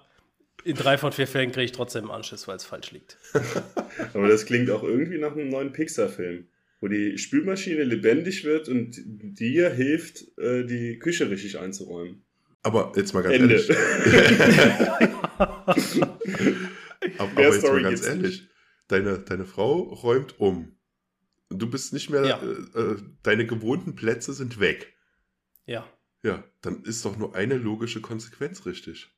in drei von vier Fällen kriege ich trotzdem einen Anschluss, weil es falsch liegt. Aber das klingt auch irgendwie nach einem neuen Pixar-Film, wo die Spülmaschine lebendig wird und dir hilft, äh, die Küche richtig einzuräumen. Aber jetzt mal ganz Ende. ehrlich. aber, aber jetzt mal ganz ehrlich. Deine, deine Frau räumt um. Du bist nicht mehr, ja. äh, äh deine gewohnten Plätze sind weg. Ja. Ja, dann ist doch nur eine logische Konsequenz richtig.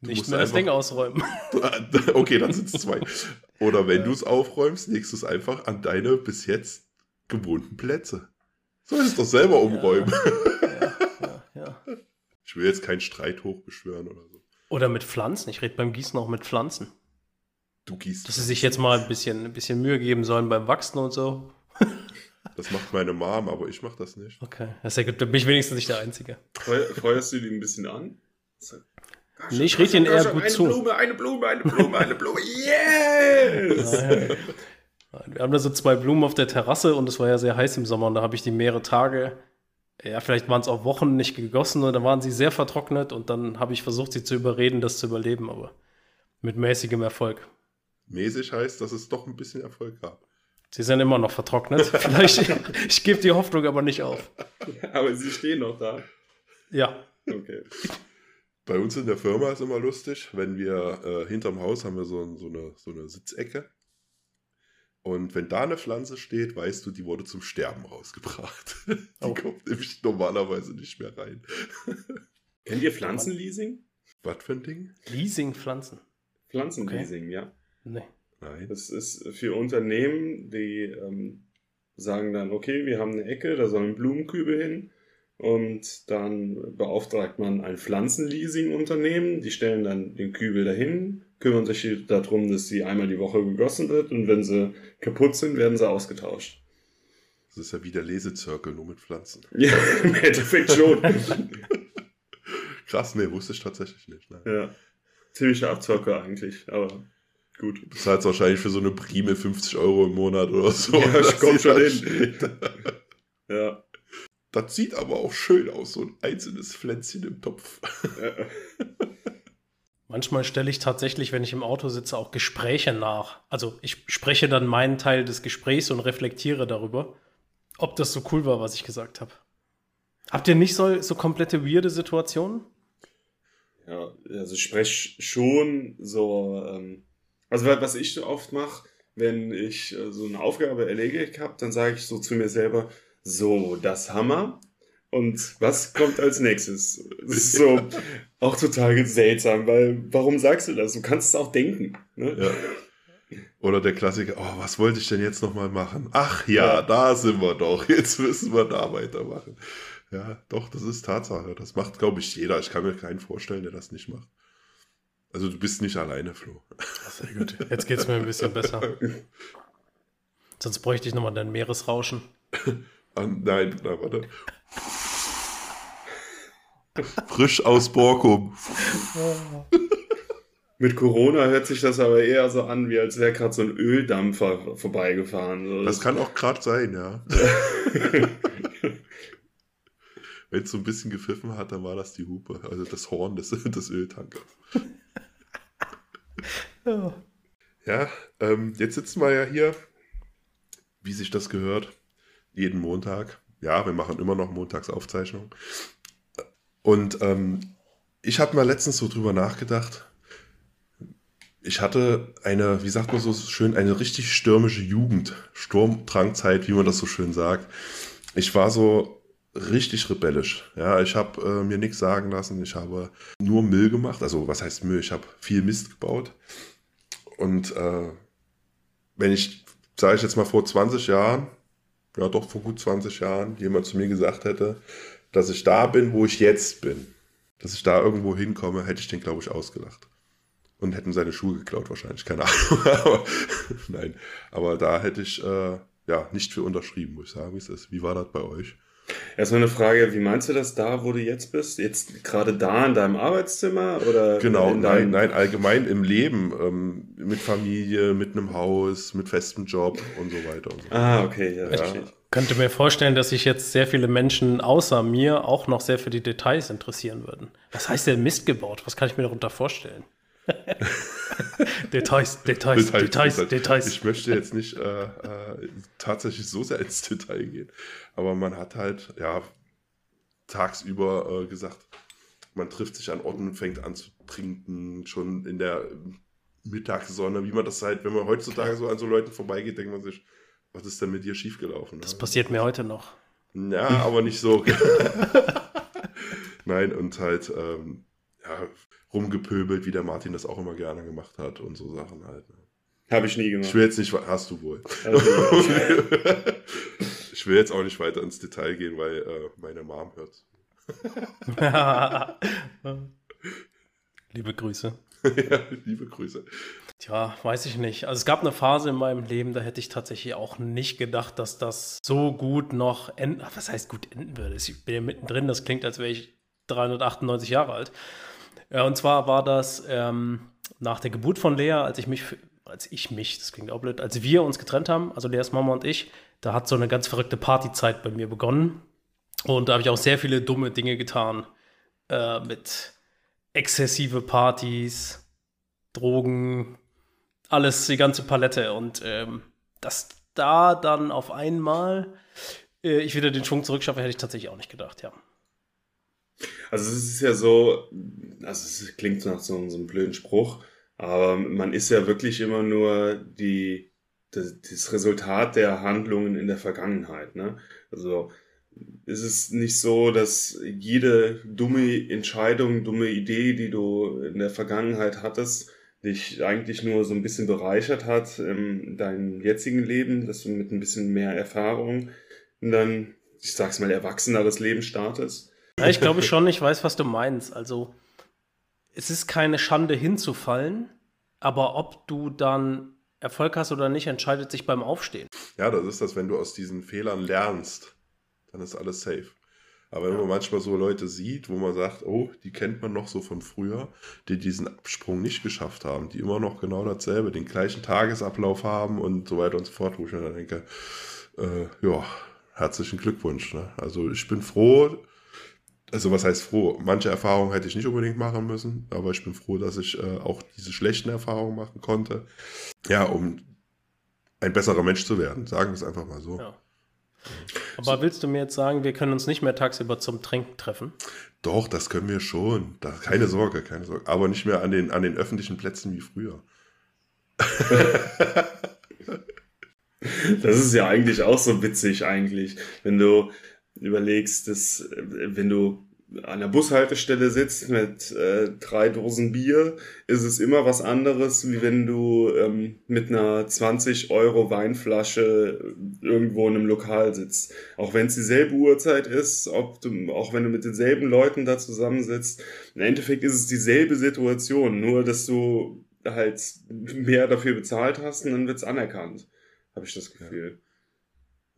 Du nicht mehr das Ding ausräumen. okay, dann sind es zwei. Oder wenn ja. du es aufräumst, legst du es einfach an deine bis jetzt gewohnten Plätze. Solltest es doch selber umräumen. Ja, ja, ich will jetzt keinen Streit hochbeschwören oder so. Oder mit Pflanzen. Ich rede beim Gießen auch mit Pflanzen. Du gießt. Dass sie sich jetzt mal ein bisschen, ein bisschen Mühe geben sollen beim Wachsen und so. Das macht meine Mom, aber ich mache das nicht. Okay, das ist ja gut. Da bin ich wenigstens nicht der Einzige. Feuerst du die ein bisschen an? Nee, ich rede ihnen eher gut eine zu. Eine Blume, eine Blume, eine Blume, eine Blume. Yes! Wir haben da so zwei Blumen auf der Terrasse und es war ja sehr heiß im Sommer und da habe ich die mehrere Tage, ja, vielleicht waren es auch Wochen nicht gegossen und dann waren sie sehr vertrocknet und dann habe ich versucht, sie zu überreden, das zu überleben, aber mit mäßigem Erfolg. Mäßig heißt, dass es doch ein bisschen Erfolg gab. Sie sind immer noch vertrocknet. Vielleicht, ich gebe die Hoffnung aber nicht auf. aber sie stehen noch da. Ja. Okay. Bei uns in der Firma ist immer lustig, wenn wir äh, hinterm Haus haben wir so, so, eine, so eine Sitzecke. Und wenn da eine Pflanze steht, weißt du, die wurde zum Sterben rausgebracht. die oh. kommt nämlich normalerweise nicht mehr rein. Kennt ihr Pflanzenleasing? Was für ein Ding? Leasing Pflanzen. Pflanzenleasing, okay. ja. Nee. Nein. Das ist für Unternehmen, die ähm, sagen dann, okay, wir haben eine Ecke, da sollen Blumenkübel hin und dann beauftragt man ein Pflanzenleasing-Unternehmen, die stellen dann den Kübel dahin, kümmern sich darum, dass sie einmal die Woche gegossen wird und wenn sie kaputt sind, werden sie ausgetauscht. Das ist ja wie der Lesezirkel, nur mit Pflanzen. Ja, im Endeffekt schon. Krass, nee, wusste ich tatsächlich nicht. Nein. Ja, ziemlicher Abzocker eigentlich, aber gut. Du zahlst wahrscheinlich für so eine Prime 50 Euro im Monat oder so. Ja, ich komm schon hin. ja. Das sieht aber auch schön aus, so ein einzelnes Pflänzchen im Topf. Manchmal stelle ich tatsächlich, wenn ich im Auto sitze, auch Gespräche nach. Also ich spreche dann meinen Teil des Gesprächs und reflektiere darüber, ob das so cool war, was ich gesagt habe. Habt ihr nicht so, so komplette weirde Situationen? Ja, also ich spreche schon so, ähm, also was ich so oft mache, wenn ich äh, so eine Aufgabe erledigt habe, dann sage ich so zu mir selber, so, das Hammer. Und was kommt als nächstes? Das ist so auch total seltsam, weil warum sagst du das? Du kannst es auch denken. Ne? Ja. Oder der Klassiker, oh, was wollte ich denn jetzt nochmal machen? Ach ja, ja, da sind wir doch. Jetzt müssen wir da weitermachen. Ja, doch, das ist Tatsache. Das macht, glaube ich, jeder. Ich kann mir keinen vorstellen, der das nicht macht. Also du bist nicht alleine, Flo. Sehr gut. Jetzt geht es mir ein bisschen besser. Sonst bräuchte ich nochmal dein Meeresrauschen. Ah, nein, nein, warte. Frisch aus Borkum. Mit Corona hört sich das aber eher so an, wie als wäre gerade so ein Öldampfer vorbeigefahren. Das kann auch gerade sein, ja. Wenn es so ein bisschen gepfiffen hat, dann war das die Hupe, also das Horn des, des Öltankers. Ja, ähm, jetzt sitzen wir ja hier wie sich das gehört. Jeden Montag. Ja, wir machen immer noch Montagsaufzeichnung. Und ähm, ich habe mal letztens so drüber nachgedacht. Ich hatte eine, wie sagt man so schön, eine richtig stürmische Jugend, Sturmtrankzeit, wie man das so schön sagt. Ich war so richtig rebellisch. Ja, ich habe äh, mir nichts sagen lassen. Ich habe nur Müll gemacht. Also was heißt Müll? Ich habe viel Mist gebaut. Und äh, wenn ich, sage ich jetzt mal vor 20 Jahren, ja doch vor gut 20 Jahren, jemand zu mir gesagt hätte, dass ich da bin, wo ich jetzt bin, dass ich da irgendwo hinkomme, hätte ich den, glaube ich, ausgelacht. Und hätten seine Schuhe geklaut wahrscheinlich, keine Ahnung. aber, nein, aber da hätte ich äh, ja nicht für unterschrieben, muss ich sagen, wie es ist. Wie war das bei euch? Erstmal eine Frage, wie meinst du das da, wo du jetzt bist? Jetzt gerade da in deinem Arbeitszimmer oder? Genau, nein, nein, allgemein im Leben, ähm, mit Familie, mit einem Haus, mit festem Job und so weiter und so Ah, okay, ja. Ich ja. könnte mir vorstellen, dass sich jetzt sehr viele Menschen außer mir auch noch sehr für die Details interessieren würden. Was heißt denn Mist gebaut? Was kann ich mir darunter vorstellen? Details, Details, Details, Details, Details, Ich möchte jetzt nicht äh, äh, tatsächlich so sehr ins Detail gehen, aber man hat halt, ja, tagsüber äh, gesagt, man trifft sich an Orten und fängt an zu trinken, schon in der Mittagssonne, wie man das halt, wenn man heutzutage so an so Leuten vorbeigeht, denkt man sich, was ist denn mit dir schiefgelaufen? Das passiert mir heute noch. Ja, aber nicht so. Nein, und halt, ähm, ja, rumgepöbelt, wie der Martin das auch immer gerne gemacht hat und so Sachen halt. Ne? Habe ich nie gemacht. Ich will jetzt nicht, hast du wohl. Also, ich will jetzt auch nicht weiter ins Detail gehen, weil äh, meine Mom hört. liebe Grüße. ja, liebe Grüße. Tja, weiß ich nicht. Also es gab eine Phase in meinem Leben, da hätte ich tatsächlich auch nicht gedacht, dass das so gut noch enden, was heißt gut enden würde. Ich bin ja mittendrin, das klingt, als wäre ich 398 Jahre alt. Ja, und zwar war das ähm, nach der Geburt von Lea, als ich mich, als ich mich, das klingt auch blöd, als wir uns getrennt haben, also Leas Mama und ich, da hat so eine ganz verrückte Partyzeit bei mir begonnen. Und da habe ich auch sehr viele dumme Dinge getan. Äh, mit exzessive Partys, Drogen, alles, die ganze Palette. Und ähm, dass da dann auf einmal äh, ich wieder den Schwung zurückschaffe, hätte ich tatsächlich auch nicht gedacht, ja. Also es ist ja so, also es klingt nach so, so einem blöden Spruch, aber man ist ja wirklich immer nur die, das, das Resultat der Handlungen in der Vergangenheit. Ne? Also ist es nicht so, dass jede dumme Entscheidung, dumme Idee, die du in der Vergangenheit hattest, dich eigentlich nur so ein bisschen bereichert hat in deinem jetzigen Leben, dass du mit ein bisschen mehr Erfahrung dann, ich sag's mal, erwachseneres Leben startest? Ja, ich glaube schon, ich weiß, was du meinst. Also, es ist keine Schande hinzufallen, aber ob du dann Erfolg hast oder nicht, entscheidet sich beim Aufstehen. Ja, das ist das, wenn du aus diesen Fehlern lernst, dann ist alles safe. Aber wenn ja. man manchmal so Leute sieht, wo man sagt, oh, die kennt man noch so von früher, die diesen Absprung nicht geschafft haben, die immer noch genau dasselbe, den gleichen Tagesablauf haben und so weiter und so fort, wo ich mir dann denke, äh, ja, herzlichen Glückwunsch. Ne? Also ich bin froh, also was heißt froh? Manche Erfahrungen hätte ich nicht unbedingt machen müssen, aber ich bin froh, dass ich äh, auch diese schlechten Erfahrungen machen konnte. Ja, um ein besserer Mensch zu werden, sagen wir es einfach mal so. Ja. Aber so. willst du mir jetzt sagen, wir können uns nicht mehr tagsüber zum Trinken treffen? Doch, das können wir schon. Da, keine Sorge, keine Sorge. Aber nicht mehr an den, an den öffentlichen Plätzen wie früher. das ist ja eigentlich auch so witzig, eigentlich. Wenn du, überlegst, dass äh, wenn du an der Bushaltestelle sitzt mit äh, drei Dosen Bier, ist es immer was anderes, wie wenn du ähm, mit einer 20 Euro Weinflasche irgendwo in einem Lokal sitzt. Auch wenn es dieselbe Uhrzeit ist, ob du, auch wenn du mit denselben Leuten da zusammensitzt, im Endeffekt ist es dieselbe Situation, nur dass du halt mehr dafür bezahlt hast und dann wird es anerkannt, habe ich das Gefühl. Ja.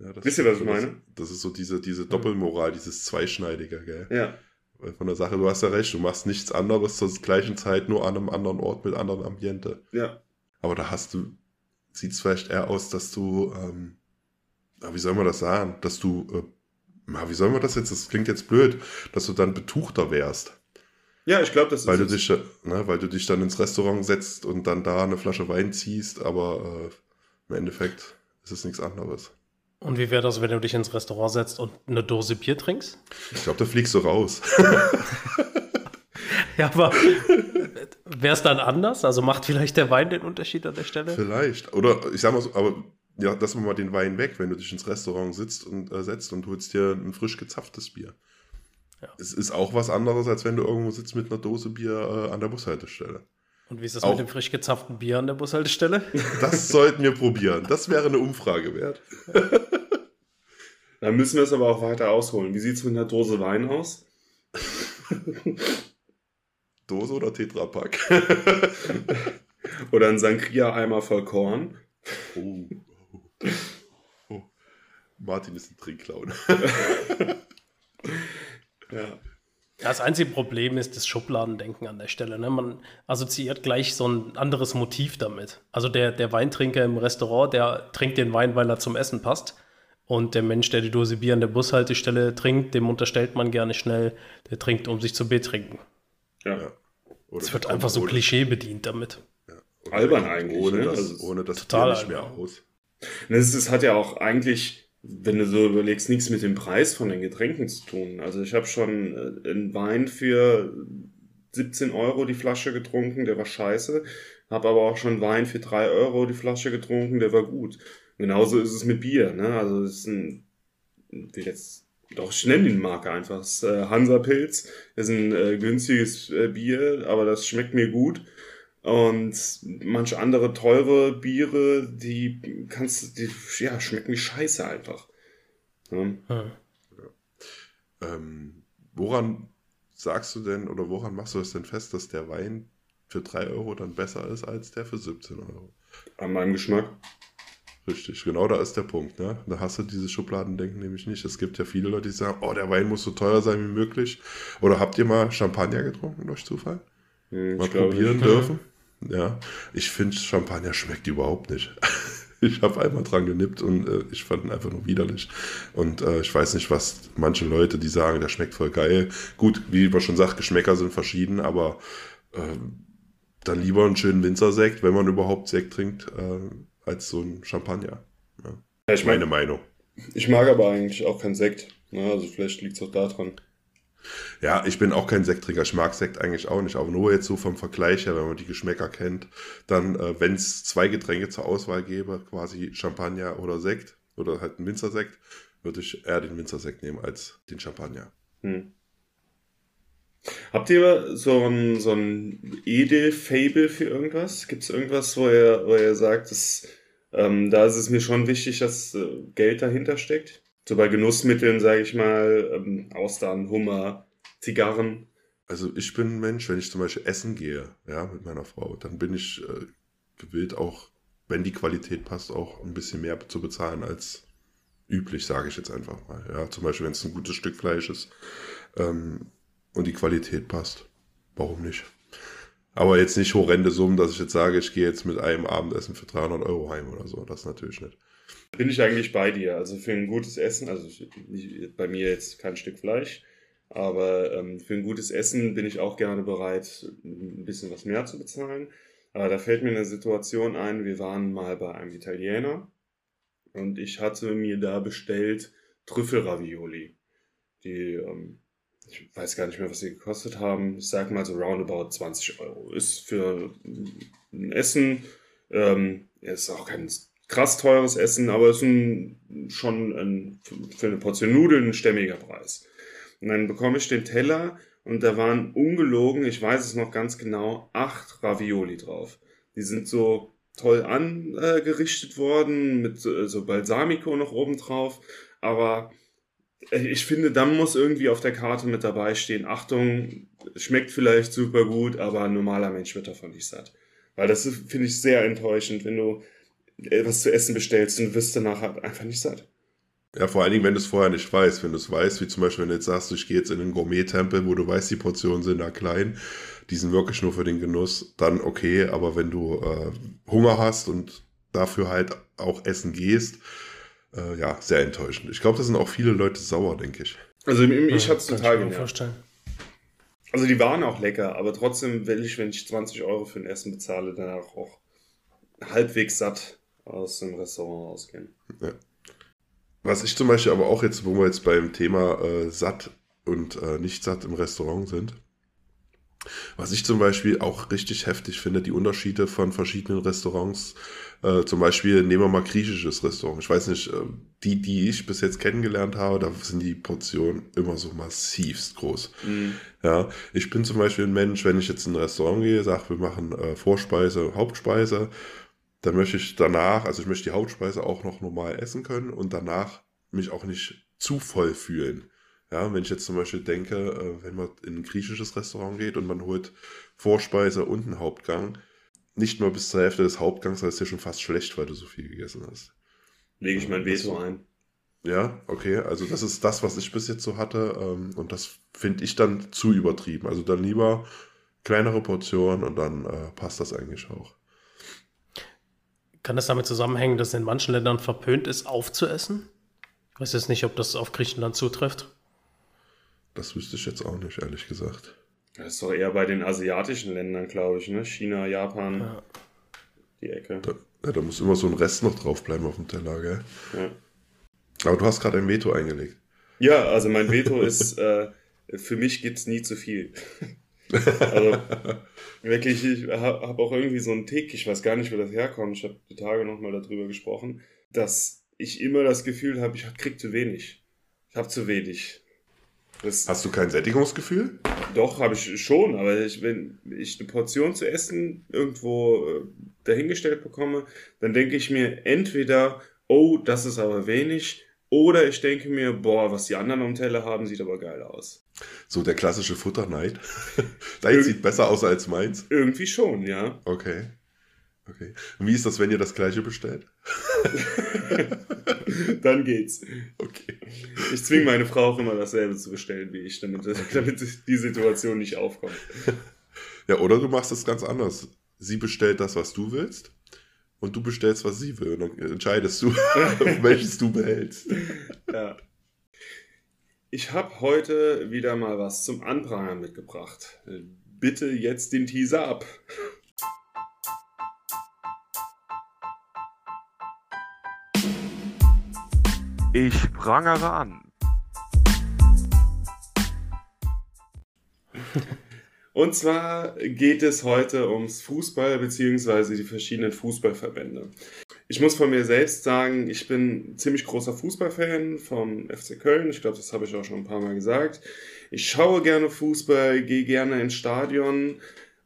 Ja, Wisst ihr, was ich meine? Das, das, ist so diese, diese Doppelmoral, dieses Zweischneidige, gell? Ja. Von der Sache, du hast ja recht, du machst nichts anderes zur gleichen Zeit, nur an einem anderen Ort mit anderen Ambiente. Ja. Aber da hast du, sieht es vielleicht eher aus, dass du, ähm, wie soll man das sagen, dass du, äh, wie soll man das jetzt, das klingt jetzt blöd, dass du dann betuchter wärst. Ja, ich glaube, das weil ist. Du dich, ne, weil du dich dann ins Restaurant setzt und dann da eine Flasche Wein ziehst, aber äh, im Endeffekt ist es nichts anderes. Und wie wäre das, wenn du dich ins Restaurant setzt und eine Dose Bier trinkst? Ich glaube, da fliegst du raus. ja, aber wäre es dann anders? Also macht vielleicht der Wein den Unterschied an der Stelle? Vielleicht. Oder ich sag mal so, aber ja, lass mal den Wein weg, wenn du dich ins Restaurant sitzt und äh, setzt und holst dir ein frisch gezapftes Bier. Ja. Es ist auch was anderes, als wenn du irgendwo sitzt mit einer Dose Bier äh, an der Bushaltestelle. Und wie ist das auch, mit dem frisch gezapften Bier an der Bushaltestelle? Das sollten wir probieren. Das wäre eine Umfrage wert. Dann müssen wir es aber auch weiter ausholen. Wie sieht es mit einer Dose Wein aus? Dose oder Tetrapack? oder ein Sangria-Eimer voll Korn? Oh. oh. Martin ist ein Trinkclown. ja. Das einzige Problem ist das Schubladendenken an der Stelle. Ne? Man assoziiert gleich so ein anderes Motiv damit. Also der, der Weintrinker im Restaurant, der trinkt den Wein, weil er zum Essen passt. Und der Mensch, der die Dose Bier an der Bushaltestelle trinkt, dem unterstellt man gerne schnell, der trinkt, um sich zu betrinken. Ja. Es wird einfach so Klischee bedient damit. Ja. Albern eigentlich. Ohne, ne? das, also ohne das total nicht mehr aus. Das, das hat ja auch eigentlich wenn du so überlegst, nichts mit dem Preis von den Getränken zu tun. Also ich habe schon äh, einen Wein für 17 Euro die Flasche getrunken, der war scheiße. Habe aber auch schon Wein für 3 Euro die Flasche getrunken, der war gut. Genauso ist es mit Bier. Ne? Also das ist ein, wie jetzt, doch ich nenne den Marke einfach, äh, Hansa Pilz. Ist ein äh, günstiges äh, Bier, aber das schmeckt mir gut. Und manche andere teure Biere, die kannst die ja, schmecken wie Scheiße einfach. Ja. Hm. Ja. Ähm, woran sagst du denn oder woran machst du es denn fest, dass der Wein für 3 Euro dann besser ist als der für 17 Euro? An meinem Geschmack. Richtig, genau da ist der Punkt. Ne? Da hast du dieses Schubladendenken nämlich nicht. Es gibt ja viele Leute, die sagen, oh, der Wein muss so teuer sein wie möglich. Oder habt ihr mal Champagner getrunken durch Zufall? Hm, mal probieren dürfen? Ja, ich finde, Champagner schmeckt überhaupt nicht. ich habe einmal dran genippt und äh, ich fand ihn einfach nur widerlich. Und äh, ich weiß nicht, was manche Leute, die sagen, der schmeckt voll geil. Gut, wie man schon sagt, Geschmäcker sind verschieden, aber äh, dann lieber einen schönen Winzersekt, wenn man überhaupt Sekt trinkt, äh, als so ein Champagner. Ja. Ja, ich meine Meinung. Ich mag aber eigentlich auch keinen Sekt. Ne? Also vielleicht liegt es auch daran. Ja, ich bin auch kein Sekttrinker. Ich mag Sekt eigentlich auch nicht. Aber nur jetzt so vom Vergleich her, wenn man die Geschmäcker kennt, dann, äh, wenn es zwei Getränke zur Auswahl gäbe, quasi Champagner oder Sekt oder halt ein Winzersekt, würde ich eher den Winzersekt nehmen als den Champagner. Hm. Habt ihr so ein, so ein Edel-Fable für irgendwas? Gibt es irgendwas, wo ihr, wo ihr sagt, dass, ähm, da ist es mir schon wichtig, dass äh, Geld dahinter steckt? So bei Genussmitteln, sage ich mal, ähm, Austern, Hummer, Zigarren. Also ich bin ein Mensch, wenn ich zum Beispiel essen gehe, ja, mit meiner Frau, dann bin ich äh, gewillt auch, wenn die Qualität passt, auch ein bisschen mehr zu bezahlen als üblich, sage ich jetzt einfach mal. Ja, zum Beispiel, wenn es ein gutes Stück Fleisch ist ähm, und die Qualität passt. Warum nicht? Aber jetzt nicht horrende Summen, dass ich jetzt sage, ich gehe jetzt mit einem Abendessen für 300 Euro heim oder so. Das natürlich nicht. Bin ich eigentlich bei dir. Also für ein gutes Essen, also nicht, bei mir jetzt kein Stück Fleisch, aber ähm, für ein gutes Essen bin ich auch gerne bereit, ein bisschen was mehr zu bezahlen. Aber da fällt mir eine Situation ein, wir waren mal bei einem Italiener und ich hatte mir da bestellt Trüffelravioli. Die, ähm, ich weiß gar nicht mehr, was sie gekostet haben. Ich sag mal so roundabout 20 Euro. Ist für ein Essen, ähm, ist auch kein krass teures Essen, aber es ist ein, schon ein, für eine Portion Nudeln ein stämmiger Preis. Und dann bekomme ich den Teller und da waren ungelogen, ich weiß es noch ganz genau, acht Ravioli drauf. Die sind so toll angerichtet worden, mit so Balsamico noch oben drauf, aber ich finde, dann muss irgendwie auf der Karte mit dabei stehen, Achtung, schmeckt vielleicht super gut, aber ein normaler Mensch wird davon nicht satt. Weil das finde ich sehr enttäuschend, wenn du was zu essen bestellst und wirst danach halt einfach nicht satt. Ja, vor allen Dingen, wenn du es vorher nicht weißt. Wenn du es weißt, wie zum Beispiel, wenn du jetzt sagst, ich gehe jetzt in den Gourmet-Tempel, wo du weißt, die Portionen sind da klein, die sind wirklich nur für den Genuss, dann okay. Aber wenn du äh, Hunger hast und dafür halt auch essen gehst, äh, ja, sehr enttäuschend. Ich glaube, da sind auch viele Leute sauer, denke ich. Also ich ja, hatte es total gerne. vorstellen. Also die waren auch lecker, aber trotzdem will ich, wenn ich 20 Euro für ein Essen bezahle, danach auch halbwegs satt aus dem Restaurant rausgehen. Ja. Was ich zum Beispiel aber auch jetzt, wo wir jetzt beim Thema äh, satt und äh, nicht satt im Restaurant sind, was ich zum Beispiel auch richtig heftig finde, die Unterschiede von verschiedenen Restaurants. Äh, zum Beispiel nehmen wir mal griechisches Restaurant. Ich weiß nicht, äh, die, die ich bis jetzt kennengelernt habe, da sind die Portionen immer so massivst groß. Mhm. Ja, ich bin zum Beispiel ein Mensch, wenn ich jetzt in ein Restaurant gehe, sage, wir machen äh, Vorspeise, Hauptspeise, dann möchte ich danach, also ich möchte die Hauptspeise auch noch normal essen können und danach mich auch nicht zu voll fühlen. Ja, wenn ich jetzt zum Beispiel denke, äh, wenn man in ein griechisches Restaurant geht und man holt Vorspeise und einen Hauptgang, nicht nur bis zur Hälfte des Hauptgangs, dann ist ja schon fast schlecht, weil du so viel gegessen hast. Lege ich mein Veto ein. Ja, okay, also das ist das, was ich bis jetzt so hatte ähm, und das finde ich dann zu übertrieben. Also dann lieber kleinere Portionen und dann äh, passt das eigentlich auch. Kann das damit zusammenhängen, dass in manchen Ländern verpönt ist, aufzuessen? Ich weiß jetzt nicht, ob das auf Griechenland zutrifft. Das wüsste ich jetzt auch nicht, ehrlich gesagt. Das ist doch eher bei den asiatischen Ländern, glaube ich, ne? China, Japan, ja. die Ecke. Da, ja, da muss immer so ein Rest noch draufbleiben auf dem Teller, gell? Ja. Aber du hast gerade ein Veto eingelegt. Ja, also mein Veto ist, äh, für mich gibt es nie zu viel. Also wirklich, ich habe hab auch irgendwie so einen Tick, ich weiß gar nicht, wo das herkommt. Ich habe die Tage nochmal darüber gesprochen, dass ich immer das Gefühl habe, ich krieg zu wenig. Ich habe zu wenig. Das Hast du kein Sättigungsgefühl? Doch, habe ich schon, aber ich, wenn ich eine Portion zu essen irgendwo äh, dahingestellt bekomme, dann denke ich mir entweder, oh, das ist aber wenig, oder ich denke mir, boah, was die anderen am Teller haben, sieht aber geil aus. So der klassische Futterneid. Dein sieht besser aus als meins. Irgendwie schon, ja. Okay. Okay. Und wie ist das, wenn ihr das gleiche bestellt? Dann geht's. Okay. Ich zwinge meine Frau auch immer dasselbe zu bestellen wie ich, damit, damit die Situation nicht aufkommt. Ja, oder du machst es ganz anders. Sie bestellt das, was du willst, und du bestellst, was sie will. Und dann entscheidest du, welches du behältst. Ja. Ich habe heute wieder mal was zum Anprangern mitgebracht. Bitte jetzt den Teaser ab. Ich prangere an. Und zwar geht es heute ums Fußball bzw. die verschiedenen Fußballverbände. Ich muss von mir selbst sagen, ich bin ziemlich großer Fußballfan vom FC Köln. Ich glaube, das habe ich auch schon ein paar Mal gesagt. Ich schaue gerne Fußball, gehe gerne ins Stadion,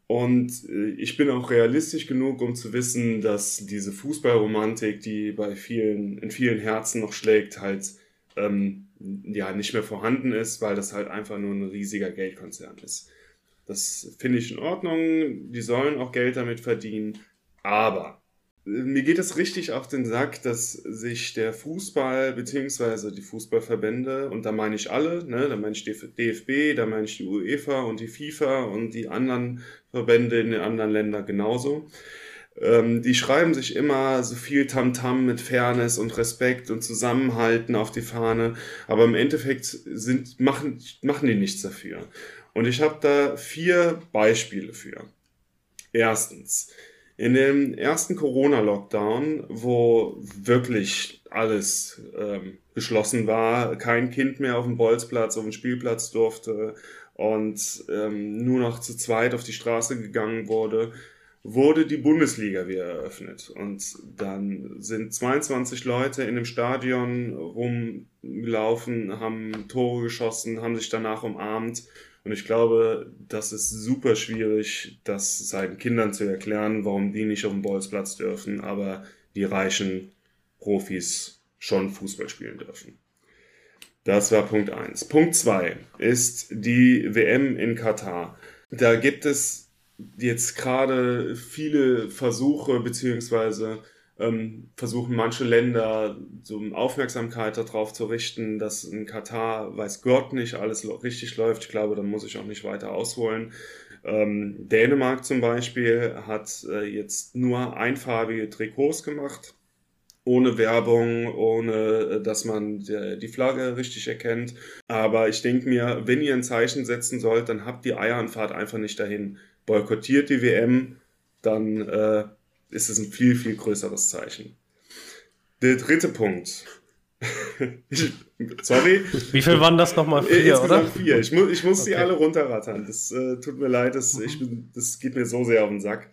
und äh, ich bin auch realistisch genug, um zu wissen, dass diese Fußballromantik, die bei vielen, in vielen Herzen noch schlägt, halt ähm, ja nicht mehr vorhanden ist, weil das halt einfach nur ein riesiger Geldkonzern ist. Das finde ich in Ordnung. Die sollen auch Geld damit verdienen. Aber mir geht es richtig auf den Sack, dass sich der Fußball beziehungsweise die Fußballverbände, und da meine ich alle, ne, da meine ich DFB, da meine ich die UEFA und die FIFA und die anderen Verbände in den anderen Ländern genauso, ähm, die schreiben sich immer so viel Tamtam -Tam mit Fairness und Respekt und Zusammenhalten auf die Fahne, aber im Endeffekt sind, machen, machen die nichts dafür. Und ich habe da vier Beispiele für. Erstens, in dem ersten Corona-Lockdown, wo wirklich alles ähm, geschlossen war, kein Kind mehr auf dem Bolzplatz, auf dem Spielplatz durfte und ähm, nur noch zu zweit auf die Straße gegangen wurde, wurde die Bundesliga wieder eröffnet. Und dann sind 22 Leute in dem Stadion rumgelaufen, haben Tore geschossen, haben sich danach umarmt und ich glaube, das ist super schwierig, das seinen Kindern zu erklären, warum die nicht auf dem Bolzplatz dürfen, aber die reichen Profis schon Fußball spielen dürfen. Das war Punkt 1. Punkt 2 ist die WM in Katar. Da gibt es jetzt gerade viele Versuche beziehungsweise ähm, versuchen manche Länder so Aufmerksamkeit darauf zu richten, dass in Katar, weiß Gott nicht, alles richtig läuft. Ich glaube, da muss ich auch nicht weiter ausholen. Ähm, Dänemark zum Beispiel hat äh, jetzt nur einfarbige Trikots gemacht, ohne Werbung, ohne äh, dass man die, die Flagge richtig erkennt. Aber ich denke mir, wenn ihr ein Zeichen setzen sollt, dann habt die Eier und fahrt einfach nicht dahin. Boykottiert die WM, dann äh, ist es ein viel, viel größeres Zeichen. Der dritte Punkt. sorry. Wie viel waren das nochmal? Vier, oder? vier. Ich, mu ich muss okay. die alle runterrattern. Das äh, tut mir leid, das, ich bin, das geht mir so sehr auf den Sack.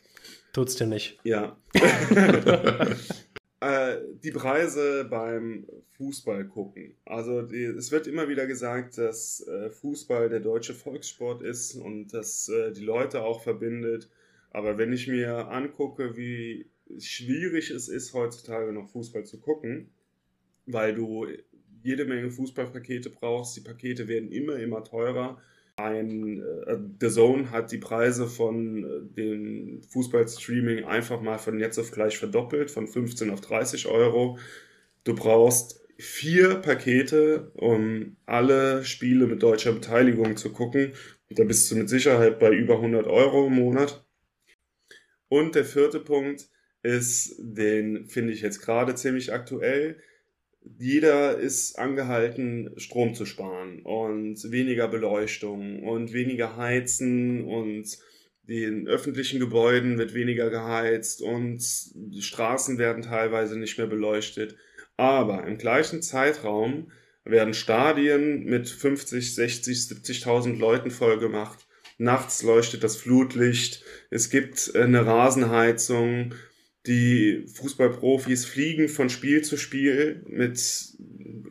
Tut's dir nicht. Ja. äh, die Preise beim Fußball gucken. Also die, es wird immer wieder gesagt, dass äh, Fußball der deutsche Volkssport ist und dass äh, die Leute auch verbindet. Aber wenn ich mir angucke, wie schwierig es ist, heutzutage noch Fußball zu gucken, weil du jede Menge Fußballpakete brauchst. Die Pakete werden immer, immer teurer. Ein äh, The Zone hat die Preise von äh, dem Fußballstreaming einfach mal von jetzt auf gleich verdoppelt, von 15 auf 30 Euro. Du brauchst vier Pakete, um alle Spiele mit deutscher Beteiligung zu gucken. Da bist du mit Sicherheit bei über 100 Euro im Monat. Und der vierte Punkt ist, den finde ich jetzt gerade ziemlich aktuell jeder ist angehalten, Strom zu sparen und weniger Beleuchtung und weniger Heizen und den öffentlichen Gebäuden wird weniger geheizt und die Straßen werden teilweise nicht mehr beleuchtet. Aber im gleichen Zeitraum werden Stadien mit 50, 60, 70.000 Leuten vollgemacht. Nachts leuchtet das Flutlicht. Es gibt eine Rasenheizung die Fußballprofis fliegen von Spiel zu Spiel mit,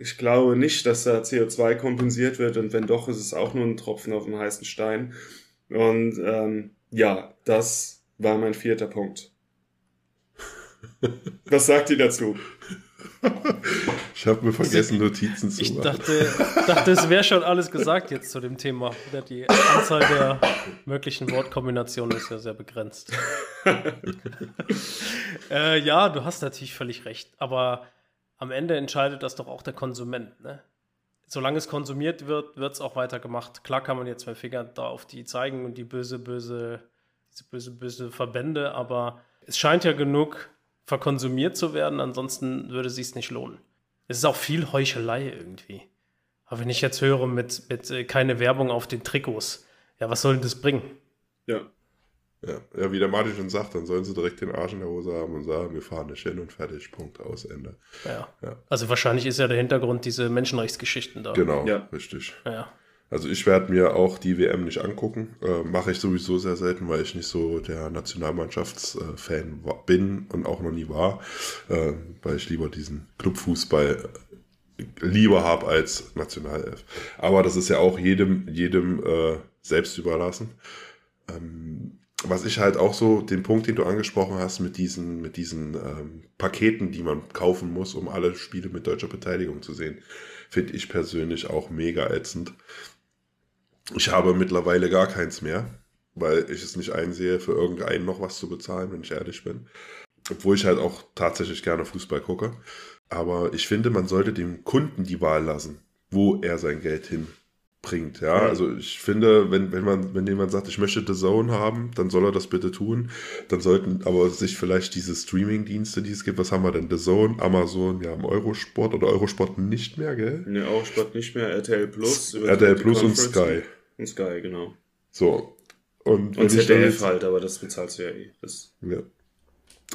ich glaube nicht, dass da CO2 kompensiert wird und wenn doch, ist es auch nur ein Tropfen auf dem heißen Stein. Und ähm, ja, das war mein vierter Punkt. Was sagt ihr dazu? Ich habe mir vergessen, Notizen zu ich machen. Ich dachte, dachte, es wäre schon alles gesagt jetzt zu dem Thema. Die Anzahl der möglichen Wortkombinationen ist ja sehr begrenzt. äh, ja, du hast natürlich völlig recht. Aber am Ende entscheidet das doch auch der Konsument. Ne? Solange es konsumiert wird, wird es auch weitergemacht. Klar kann man jetzt mit Fingern da auf die zeigen und die böse, böse, diese böse, böse Verbände, aber es scheint ja genug verkonsumiert zu werden, ansonsten würde es sich nicht lohnen. Es ist auch viel Heuchelei irgendwie. Aber wenn ich jetzt höre mit, mit äh, keine Werbung auf den Trikots, ja, was soll denn das bringen? Ja. Ja, ja, wie der Martin schon sagt, dann sollen sie direkt den Arsch in der Hose haben und sagen, wir fahren nicht hin und fertig, Punkt, aus, Ende. Ja. ja. Also wahrscheinlich ist ja der Hintergrund diese Menschenrechtsgeschichten da. Genau, ja. richtig. Ja. Also ich werde mir auch die WM nicht angucken. Äh, Mache ich sowieso sehr selten, weil ich nicht so der Nationalmannschaftsfan äh, bin und auch noch nie war. Äh, weil ich lieber diesen Clubfußball äh, lieber habe als Nationalelf. Aber das ist ja auch jedem, jedem äh, selbst überlassen. Ähm, was ich halt auch so, den Punkt, den du angesprochen hast, mit diesen, mit diesen ähm, Paketen, die man kaufen muss, um alle Spiele mit deutscher Beteiligung zu sehen, finde ich persönlich auch mega ätzend. Ich habe mittlerweile gar keins mehr, weil ich es nicht einsehe, für irgendeinen noch was zu bezahlen, wenn ich ehrlich bin. Obwohl ich halt auch tatsächlich gerne Fußball gucke. Aber ich finde, man sollte dem Kunden die Wahl lassen, wo er sein Geld hinbringt. Ja, also ich finde, wenn, wenn man, wenn jemand sagt, ich möchte The Zone haben, dann soll er das bitte tun. Dann sollten aber sich vielleicht diese Streaming-Dienste, die es gibt, was haben wir denn? The Zone, Amazon, wir haben Eurosport oder Eurosport nicht mehr, gell? Ne, Eurosport nicht mehr, RTL Plus. RTL Plus und Sky. Und Sky, genau. So. Und, und ZDF halt, aber das bezahlst du ja eh. Das ja.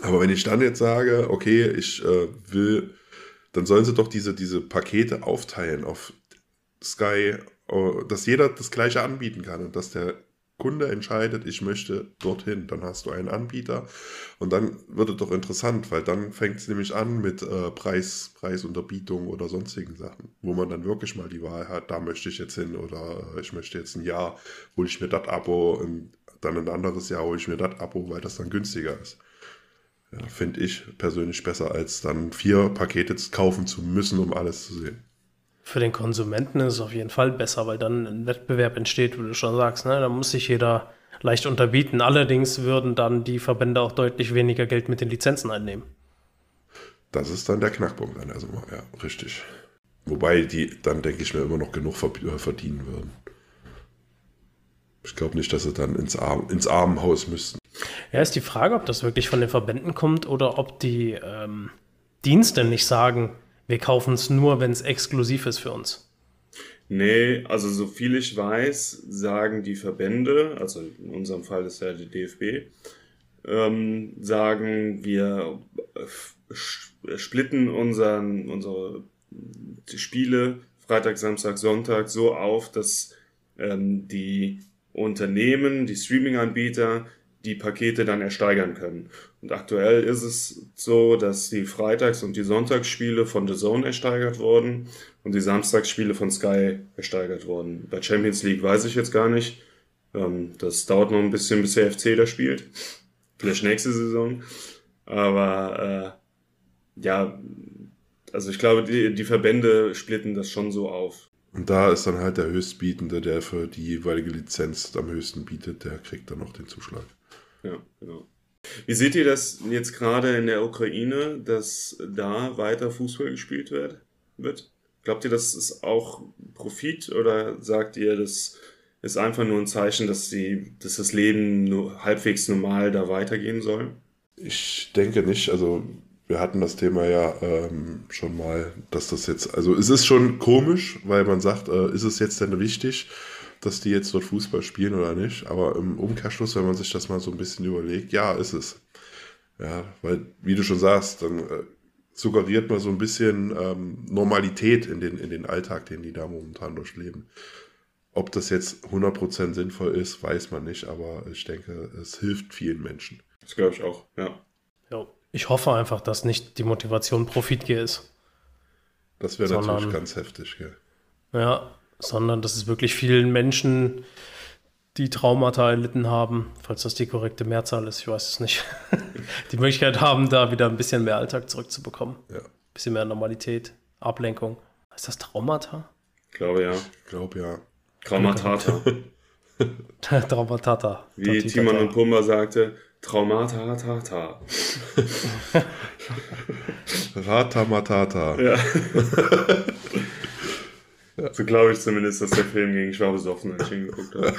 Aber wenn ich dann jetzt sage, okay, ich äh, will, dann sollen sie doch diese, diese Pakete aufteilen auf Sky, äh, dass jeder das gleiche anbieten kann und dass der Kunde entscheidet, ich möchte dorthin, dann hast du einen Anbieter und dann wird es doch interessant, weil dann fängt es nämlich an mit äh, Preis, Preisunterbietung oder sonstigen Sachen, wo man dann wirklich mal die Wahl hat, da möchte ich jetzt hin oder äh, ich möchte jetzt ein Jahr, hole ich mir das Abo und dann ein anderes Jahr hole ich mir das Abo, weil das dann günstiger ist. Ja, Finde ich persönlich besser, als dann vier Pakete kaufen zu müssen, um alles zu sehen. Für den Konsumenten ist es auf jeden Fall besser, weil dann ein Wettbewerb entsteht, wie du schon sagst. Ne? Da muss sich jeder leicht unterbieten. Allerdings würden dann die Verbände auch deutlich weniger Geld mit den Lizenzen einnehmen. Das ist dann der Knackpunkt an der Summe, ja, richtig. Wobei die dann, denke ich mir, immer noch genug äh, verdienen würden. Ich glaube nicht, dass sie dann ins, Arm, ins Armenhaus müssten. Ja, ist die Frage, ob das wirklich von den Verbänden kommt oder ob die ähm, Dienste nicht sagen, wir kaufen es nur, wenn es exklusiv ist für uns. Nee, also so viel ich weiß, sagen die Verbände, also in unserem Fall ist ja die DFB, ähm, sagen, wir splitten unseren, unsere Spiele Freitag, Samstag, Sonntag so auf, dass ähm, die Unternehmen, die Streaming-Anbieter die Pakete dann ersteigern können. Und aktuell ist es so, dass die Freitags- und die Sonntagsspiele von The Zone ersteigert wurden und die Samstagsspiele von Sky ersteigert wurden. Bei Champions League weiß ich jetzt gar nicht. Ähm, das dauert noch ein bisschen, bis der FC da spielt. Vielleicht nächste Saison. Aber äh, ja, also ich glaube, die, die Verbände splitten das schon so auf. Und da ist dann halt der Höchstbietende, der für die jeweilige Lizenz am höchsten bietet, der kriegt dann noch den Zuschlag. Ja, genau. Wie seht ihr das jetzt gerade in der Ukraine, dass da weiter Fußball gespielt wird? wird? Glaubt ihr, das ist auch Profit oder sagt ihr, das ist einfach nur ein Zeichen, dass, die, dass das Leben nur halbwegs normal da weitergehen soll? Ich denke nicht. Also wir hatten das Thema ja ähm, schon mal, dass das jetzt, also es ist schon komisch, weil man sagt, äh, ist es jetzt denn wichtig, dass die jetzt dort Fußball spielen oder nicht? Aber im Umkehrschluss, wenn man sich das mal so ein bisschen überlegt, ja, ist es. Ja, weil, wie du schon sagst, dann äh, suggeriert man so ein bisschen ähm, Normalität in den, in den Alltag, den die da momentan durchleben. Ob das jetzt 100% sinnvoll ist, weiß man nicht, aber ich denke, es hilft vielen Menschen. Das glaube ich auch, ja. Jo. Ich hoffe einfach, dass nicht die Motivation Profitgier ist. Das wäre natürlich ganz heftig, gell? Ja, sondern dass es wirklich vielen Menschen, die Traumata erlitten haben, falls das die korrekte Mehrzahl ist, ich weiß es nicht, die Möglichkeit haben, da wieder ein bisschen mehr Alltag zurückzubekommen. Ja. Ein bisschen mehr Normalität, Ablenkung. Ist das Traumata? Ich glaube ja. Ich glaube ja. Traumatata. Traumatata. Wie. Timon und Pumba sagte, Traumata, tata. Ratamatata. Ja. So glaube ich zumindest, dass der Film gegen Ich war besoffen, als ich hingeguckt habe.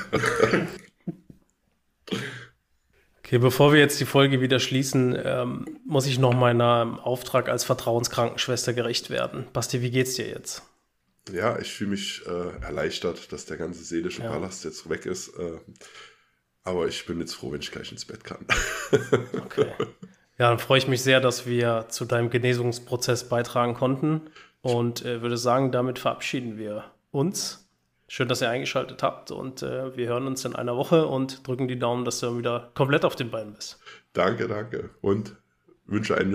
Okay, bevor wir jetzt die Folge wieder schließen, ähm, muss ich noch meinem Auftrag als Vertrauenskrankenschwester gerecht werden. Basti, wie geht's dir jetzt? Ja, ich fühle mich äh, erleichtert, dass der ganze seelische Ja. Ballast jetzt weg ist. Äh, aber ich bin jetzt froh, wenn ich gleich ins Bett kann. Okay. Ja, dann freue ich mich sehr, dass wir zu deinem Genesungsprozess beitragen konnten und äh, würde sagen, damit verabschieden wir uns. Schön, dass ihr eingeschaltet habt und äh, wir hören uns in einer Woche und drücken die Daumen, dass du wieder komplett auf den Beinen bist. danke, danke. Und wünsche eine